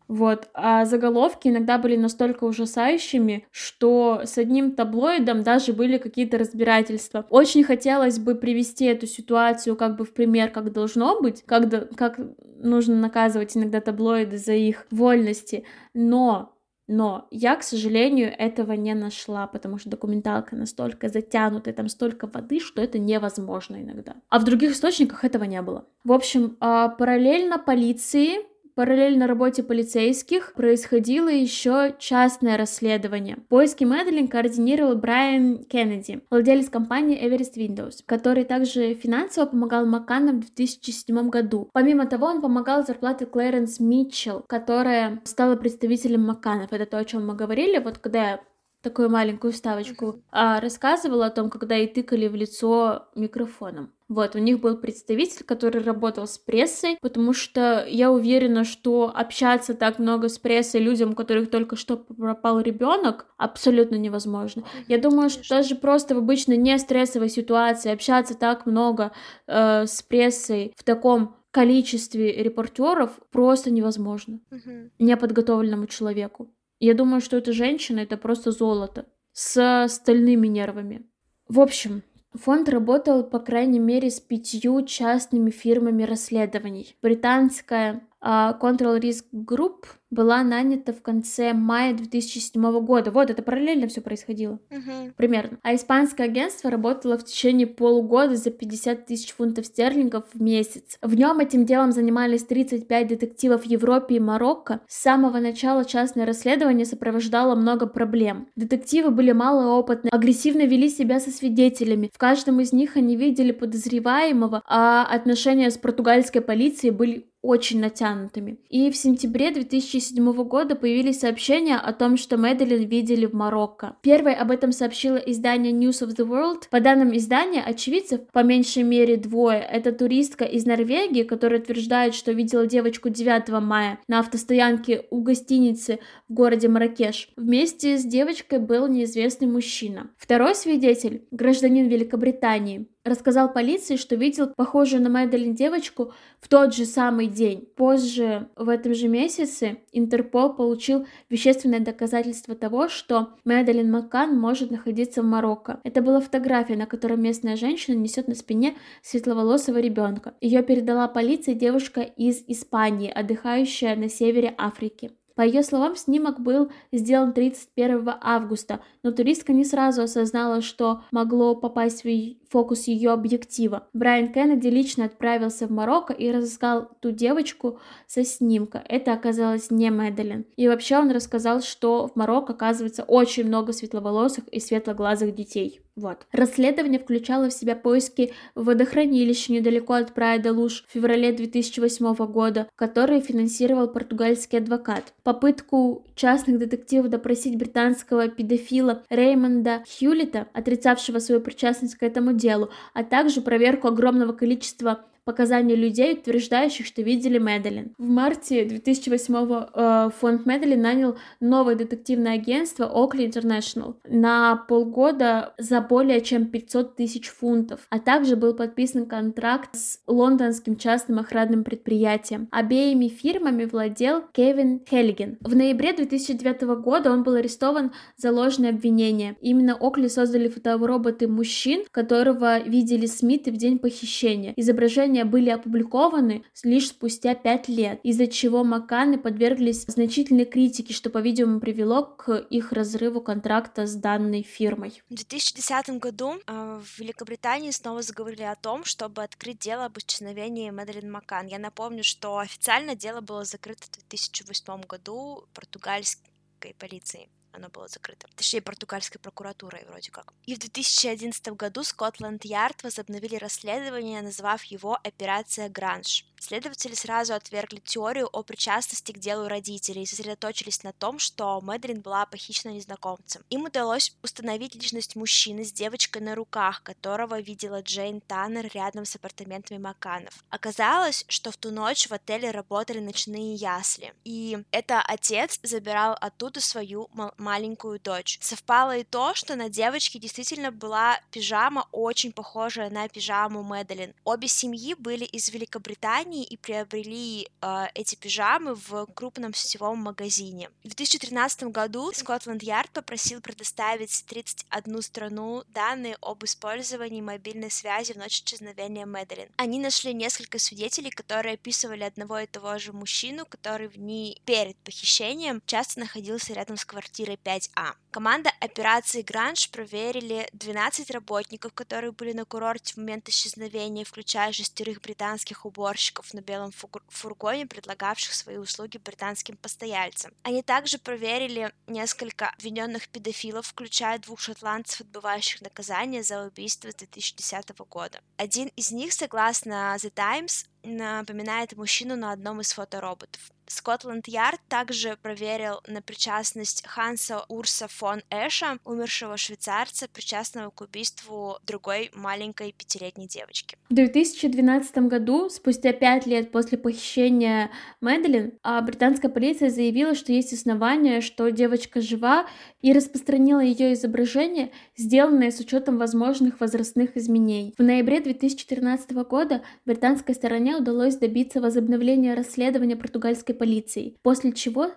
Speaker 2: Вот. А заголовки иногда были настолько ужасающими, что с одним таблоидом даже были какие-то разбирательства. Очень хотелось бы привести эту ситуацию как бы в пример, как должно быть, как, до, как нужно наказывать иногда таблоиды за их вольности, но но я, к сожалению, этого не нашла, потому что документалка настолько затянута, там столько воды, что это невозможно иногда. А в других источниках этого не было. В общем, а, параллельно полиции Параллельно работе полицейских происходило еще частное расследование. Поиски Мэдлин координировал Брайан Кеннеди, владелец компании Everest Windows, который также финансово помогал Макканам в 2007 году. Помимо того, он помогал зарплате Клэренс Митчелл, которая стала представителем Макканов. Это то, о чем мы говорили. Вот когда я такую маленькую вставочку, а, рассказывала о том, когда ей тыкали в лицо микрофоном. Вот, у них был представитель, который работал с прессой, потому что я уверена, что общаться так много с прессой людям, у которых только что пропал ребенок, абсолютно невозможно. Я думаю, что даже просто в обычной не стрессовой ситуации общаться так много э, с прессой в таком количестве репортеров просто невозможно угу. неподготовленному человеку. Я думаю, что эта женщина это просто золото с стальными нервами. В общем, Фонд работал, по крайней мере, с пятью частными фирмами расследований. Британская Control Risk Group была нанята в конце мая 2007 года. Вот, это параллельно все происходило. Uh-huh. Примерно. А испанское агентство работало в течение полугода за 50 тысяч фунтов стерлингов в месяц. В нем этим делом занимались 35 детективов в Европе и Марокко. С самого начала частное расследование сопровождало много проблем. Детективы были малоопытны, агрессивно вели себя со свидетелями. В каждом из них они видели подозреваемого, а отношения с португальской полицией были очень натянутыми. И в сентябре 2007 года появились сообщения о том, что Мэдалин видели в Марокко. Первой об этом сообщило издание News of the World. По данным издания, очевидцев по меньшей мере двое. Это туристка из Норвегии, которая утверждает, что видела девочку 9 мая на автостоянке у гостиницы в городе Маракеш. Вместе с девочкой был неизвестный мужчина. Второй свидетель, гражданин Великобритании, рассказал полиции, что видел похожую на Мэдалин девочку в тот же самый день. Позже, в этом же месяце, Интерпол получил вещественное доказательство того, что Мэдалин Маккан может находиться в Марокко. Это была фотография, на которой местная женщина несет на спине светловолосого ребенка. Ее передала полиции девушка из Испании, отдыхающая на севере Африки. По ее словам, снимок был сделан 31 августа, но туристка не сразу осознала, что могло попасть в фокус ее объектива. Брайан Кеннеди лично отправился в Марокко и разыскал ту девочку со снимка. Это оказалось не Мэдалин. И вообще он рассказал, что в Марокко оказывается очень много светловолосых и светлоглазых детей. Вот. Расследование включало в себя поиски в водохранилище недалеко от Прайда Луж в феврале 2008 года, который финансировал португальский адвокат. Попытку частных детективов допросить британского педофила Реймонда Хьюлита, отрицавшего свою причастность к этому делу, а также проверку огромного количества показания людей, утверждающих, что видели Мэдалин. В марте 2008 э, фонд Мэдалин нанял новое детективное агентство Oakley International на полгода за более чем 500 тысяч фунтов, а также был подписан контракт с лондонским частным охранным предприятием. Обеими фирмами владел Кевин Хеллиген. В ноябре 2009 года он был арестован за ложные обвинения. Именно Окли создали фотороботы мужчин, которого видели Смиты в день похищения. Изображение исследования были опубликованы лишь спустя пять лет, из-за чего Макканы подверглись значительной критике, что, по-видимому, привело к их разрыву контракта с данной фирмой.
Speaker 1: В 2010 году э, в Великобритании снова заговорили о том, чтобы открыть дело об исчезновении Мэдалин Маккан. Я напомню, что официально дело было закрыто в 2008 году португальской полицией оно было закрыто. Точнее, португальской прокуратурой вроде как. И в 2011 году Скотланд-Ярд возобновили расследование, назвав его «Операция Гранж». Следователи сразу отвергли теорию о причастности к делу родителей и сосредоточились на том, что Мэдрин была похищена незнакомцем. Им удалось установить личность мужчины с девочкой на руках, которого видела Джейн Таннер рядом с апартаментами Маканов. Оказалось, что в ту ночь в отеле работали ночные ясли, и это отец забирал оттуда свою маленькую дочь. Совпало и то, что на девочке действительно была пижама, очень похожая на пижаму Мэдалин. Обе семьи были из Великобритании, Британии и приобрели э, эти пижамы в крупном сетевом магазине. В 2013 году Скотланд-Ярд попросил предоставить 31 страну данные об использовании мобильной связи в ночь исчезновения Мэдалин. Они нашли несколько свидетелей, которые описывали одного и того же мужчину, который в дни перед похищением часто находился рядом с квартирой 5А. Команда операции Гранж проверили 12 работников, которые были на курорте в момент исчезновения, включая шестерых британских уборщиков на белом фургоне, предлагавших свои услуги британским постояльцам. Они также проверили несколько обвиненных педофилов, включая двух шотландцев, отбывающих наказание за убийство с 2010 года. Один из них, согласно The Times, напоминает мужчину на одном из фотороботов. Скотланд-Ярд также проверил на причастность Ханса Урса фон Эша, умершего швейцарца, причастного к убийству другой маленькой пятилетней девочки.
Speaker 2: В 2012 году, спустя пять лет после похищения Мэдалин, а, британская полиция заявила, что есть основания, что девочка жива, и распространила ее изображение, сделанное с учетом возможных возрастных изменений. В ноябре 2014 года британской стороне удалось добиться возобновления расследования португальской полицией, после чего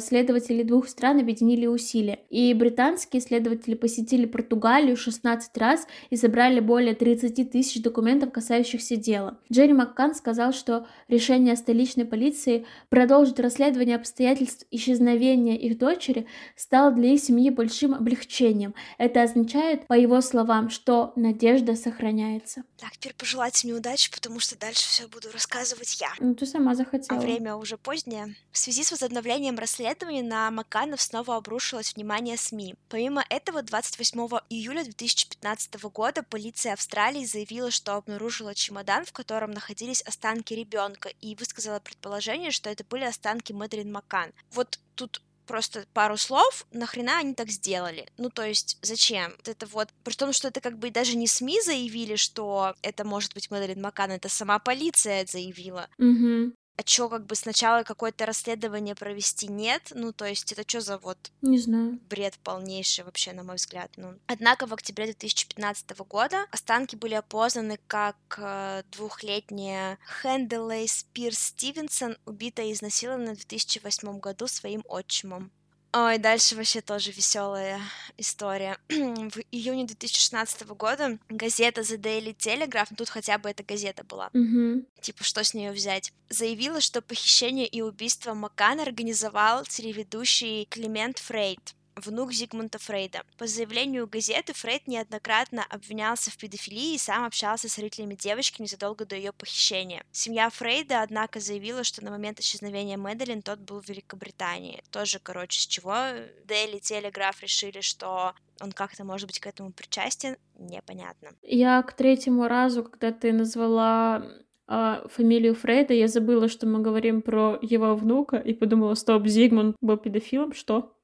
Speaker 2: следователи двух стран объединили усилия. И британские следователи посетили Португалию 16 раз и собрали более 30 тысяч документов, касающихся дела. Джерри Маккан сказал, что решение столичной полиции продолжить расследование обстоятельств исчезновения их дочери стало для их семьи большим облегчением. Это означает, по его словам, что надежда сохраняется.
Speaker 1: Так, теперь пожелать мне удачи, потому что дальше все буду рассказывать я.
Speaker 2: Ну, ты сама захотела.
Speaker 1: А время уже позднее. В связи с возобновлением расследовании на Маканов снова обрушилось внимание СМИ. Помимо этого, 28 июля 2015 года полиция Австралии заявила, что обнаружила чемодан, в котором находились останки ребенка, и высказала предположение, что это были останки Мэдрин Макан. Вот тут просто пару слов, нахрена они так сделали? Ну, то есть, зачем? Это вот, при том, что это как бы даже не СМИ заявили, что это может быть Мэдалин Макан, это сама полиция заявила.
Speaker 2: Угу
Speaker 1: а чё, как бы сначала какое-то расследование провести нет? Ну, то есть это что за вот...
Speaker 2: Не знаю.
Speaker 1: Бред полнейший вообще, на мой взгляд. Ну. Однако в октябре 2015 года останки были опознаны как э, двухлетняя Хенделей Спирс Стивенсон, убитая и изнасилована в 2008 году своим отчимом. Ой, дальше вообще тоже веселая история. в июне 2016 года газета The Daily Telegraph, ну тут хотя бы эта газета была,
Speaker 2: mm-hmm.
Speaker 1: типа что с нее взять, заявила, что похищение и убийство Маккана организовал телеведущий Климент Фрейд внук Зигмунда Фрейда. По заявлению газеты, Фрейд неоднократно обвинялся в педофилии и сам общался с родителями девочки незадолго до ее похищения. Семья Фрейда, однако, заявила, что на момент исчезновения Мэдалин тот был в Великобритании. Тоже, короче, с чего Дели Телеграф решили, что он как-то, может быть, к этому причастен, непонятно.
Speaker 2: Я к третьему разу, когда ты назвала а, фамилию Фрейда, я забыла, что мы говорим про его внука, и подумала, стоп, Зигмунд был педофилом, что?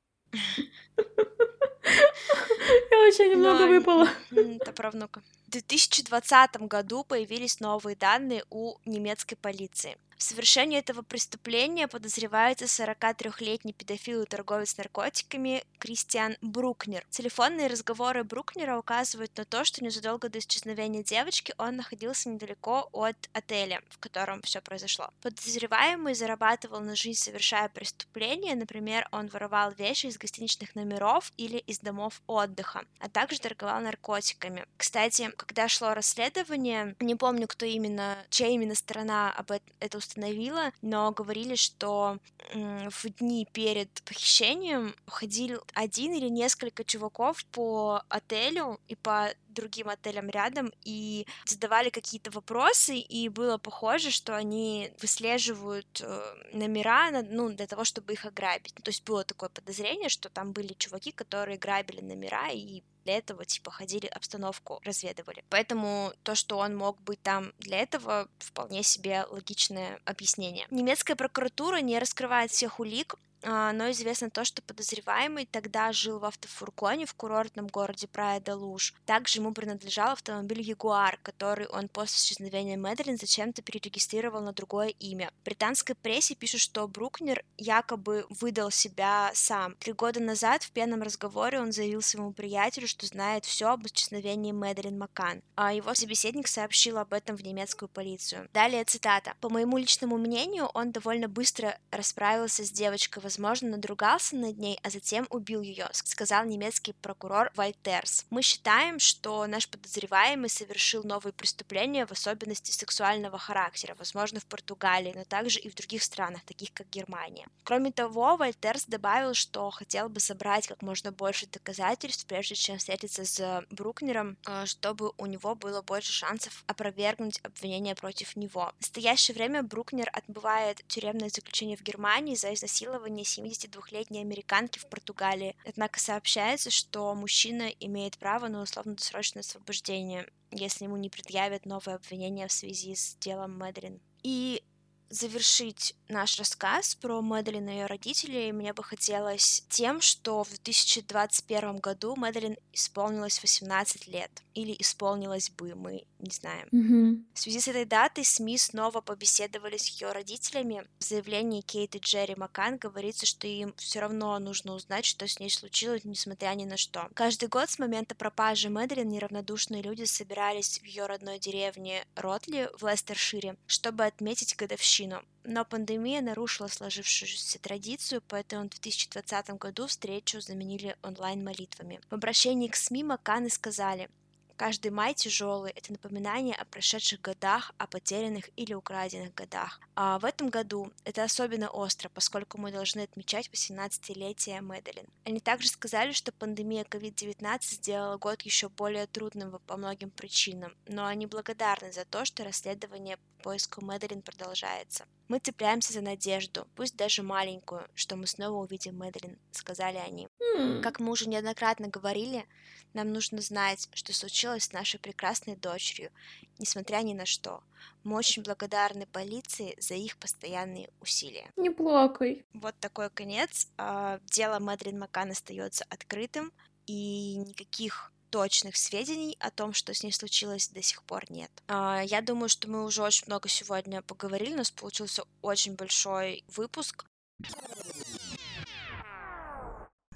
Speaker 2: Я вообще немного выпала.
Speaker 1: Это про внука. В 2020 году появились новые данные у немецкой полиции. В совершении этого преступления подозревается 43-летний педофил и торговец наркотиками Кристиан Брукнер. Телефонные разговоры Брукнера указывают на то, что незадолго до исчезновения девочки он находился недалеко от отеля, в котором все произошло. Подозреваемый зарабатывал на жизнь, совершая преступления, например, он воровал вещи из гостиничных номеров или из домов отдыха, а также торговал наркотиками. Кстати, когда шло расследование, не помню, кто именно, чья именно сторона об этом установила, но говорили, что в дни перед похищением ходили один или несколько чуваков по отелю и по другим отелям рядом и задавали какие-то вопросы, и было похоже, что они выслеживают э, номера, ну, для того, чтобы их ограбить. То есть было такое подозрение, что там были чуваки, которые грабили номера и для этого, типа, ходили, обстановку разведывали. Поэтому то, что он мог быть там для этого, вполне себе логичное объяснение. Немецкая прокуратура не раскрывает всех улик, но известно то, что подозреваемый тогда жил в автофургоне в курортном городе Прая-де-Луж. Также ему принадлежал автомобиль Ягуар, который он после исчезновения Мэдлин зачем-то перерегистрировал на другое имя. В британской прессе пишут, что Брукнер якобы выдал себя сам. Три года назад в пьяном разговоре он заявил своему приятелю, что знает все об исчезновении Мэдлин Маккан, а его собеседник сообщил об этом в немецкую полицию. Далее цитата. «По моему личному мнению, он довольно быстро расправился с девочкой, возможно, надругался над ней, а затем убил ее», сказал немецкий прокурор Вальтерс. «Мы считаем, что наш подозреваемый совершил новые преступления, в особенности сексуального характера, возможно, в Португалии, но также и в других странах, таких как Германия. Кроме того, Вальтерс добавил, что хотел бы собрать как можно больше доказательств, прежде чем встретиться с Брукнером, э, чтобы у него было больше шансов опровергнуть обвинения против него. В настоящее время Брукнер отбывает тюремное заключение в Германии за изнасилование 72-летней американки в Португалии. Однако сообщается, что мужчина имеет право на условно-досрочное освобождение, если ему не предъявят новые обвинения в связи с делом Мэдлин. И завершить наш рассказ про Мэдалин и ее родителей мне бы хотелось тем, что в 2021 году Мэдалин исполнилось 18 лет. Или исполнилось бы, мы не знаем.
Speaker 2: Mm-hmm.
Speaker 1: В связи с этой датой СМИ снова побеседовали с ее родителями. В заявлении Кейт и Джерри Маккан говорится, что им все равно нужно узнать, что с ней случилось, несмотря ни на что. Каждый год с момента пропажи Мэдалин неравнодушные люди собирались в ее родной деревне Ротли в Лестершире, чтобы отметить годовщину. Но пандемия нарушила сложившуюся традицию, поэтому в 2020 году встречу заменили онлайн-молитвами. В обращении к СМИ Макканы сказали, Каждый май тяжелый — это напоминание о прошедших годах, о потерянных или украденных годах. А в этом году это особенно остро, поскольку мы должны отмечать 18-летие Мэдалин. Они также сказали, что пандемия COVID-19 сделала год еще более трудным по многим причинам, но они благодарны за то, что расследование по поиску Мэдалин продолжается. Мы цепляемся за надежду, пусть даже маленькую, что мы снова увидим Мэдалин, сказали они.
Speaker 2: Mm.
Speaker 1: Как мы уже неоднократно говорили, нам нужно знать, что случилось с нашей прекрасной дочерью, несмотря ни на что. Мы очень благодарны полиции за их постоянные усилия.
Speaker 2: Не плакай.
Speaker 1: Вот такой конец. А, дело Мэдрин Маккан остается открытым, и никаких точных сведений о том, что с ней случилось, до сих пор нет. А, я думаю, что мы уже очень много сегодня поговорили, у нас получился очень большой выпуск.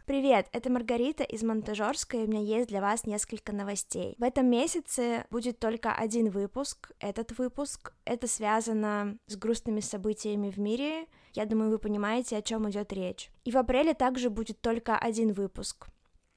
Speaker 1: Привет, это Маргарита из Монтажерской, и у меня есть для вас несколько новостей. В этом месяце будет только один выпуск, этот выпуск. Это связано с грустными событиями в мире. Я думаю, вы понимаете, о чем идет речь. И в апреле также будет только один выпуск.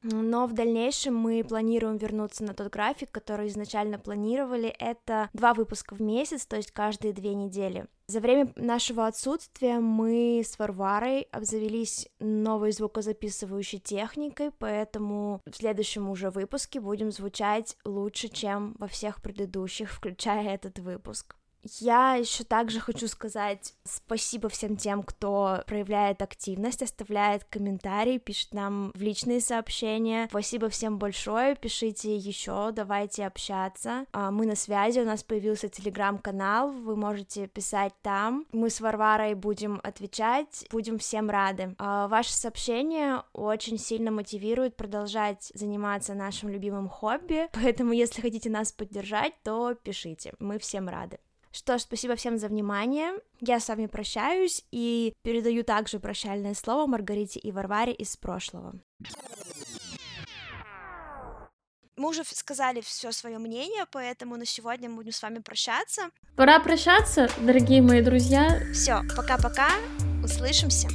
Speaker 1: Но в дальнейшем мы планируем вернуться на тот график, который изначально планировали. Это два выпуска в месяц, то есть каждые две недели. За время нашего отсутствия мы с Варварой обзавелись новой звукозаписывающей техникой, поэтому в следующем уже выпуске будем звучать лучше, чем во всех предыдущих, включая этот выпуск. Я еще также хочу сказать спасибо всем тем, кто проявляет активность, оставляет комментарии, пишет нам в личные сообщения. Спасибо всем большое, пишите еще, давайте общаться. А, мы на связи, у нас появился телеграм-канал, вы можете писать там. Мы с Варварой будем отвечать, будем всем рады. А, ваши сообщения очень сильно мотивируют продолжать заниматься нашим любимым хобби, поэтому если хотите нас поддержать, то пишите, мы всем рады. Что ж, спасибо всем за внимание. Я с вами прощаюсь и передаю также прощальное слово Маргарите и Варваре из прошлого. Мы уже сказали все свое мнение, поэтому на сегодня мы будем с вами прощаться.
Speaker 2: Пора прощаться, дорогие мои друзья.
Speaker 1: Все, пока-пока, услышимся.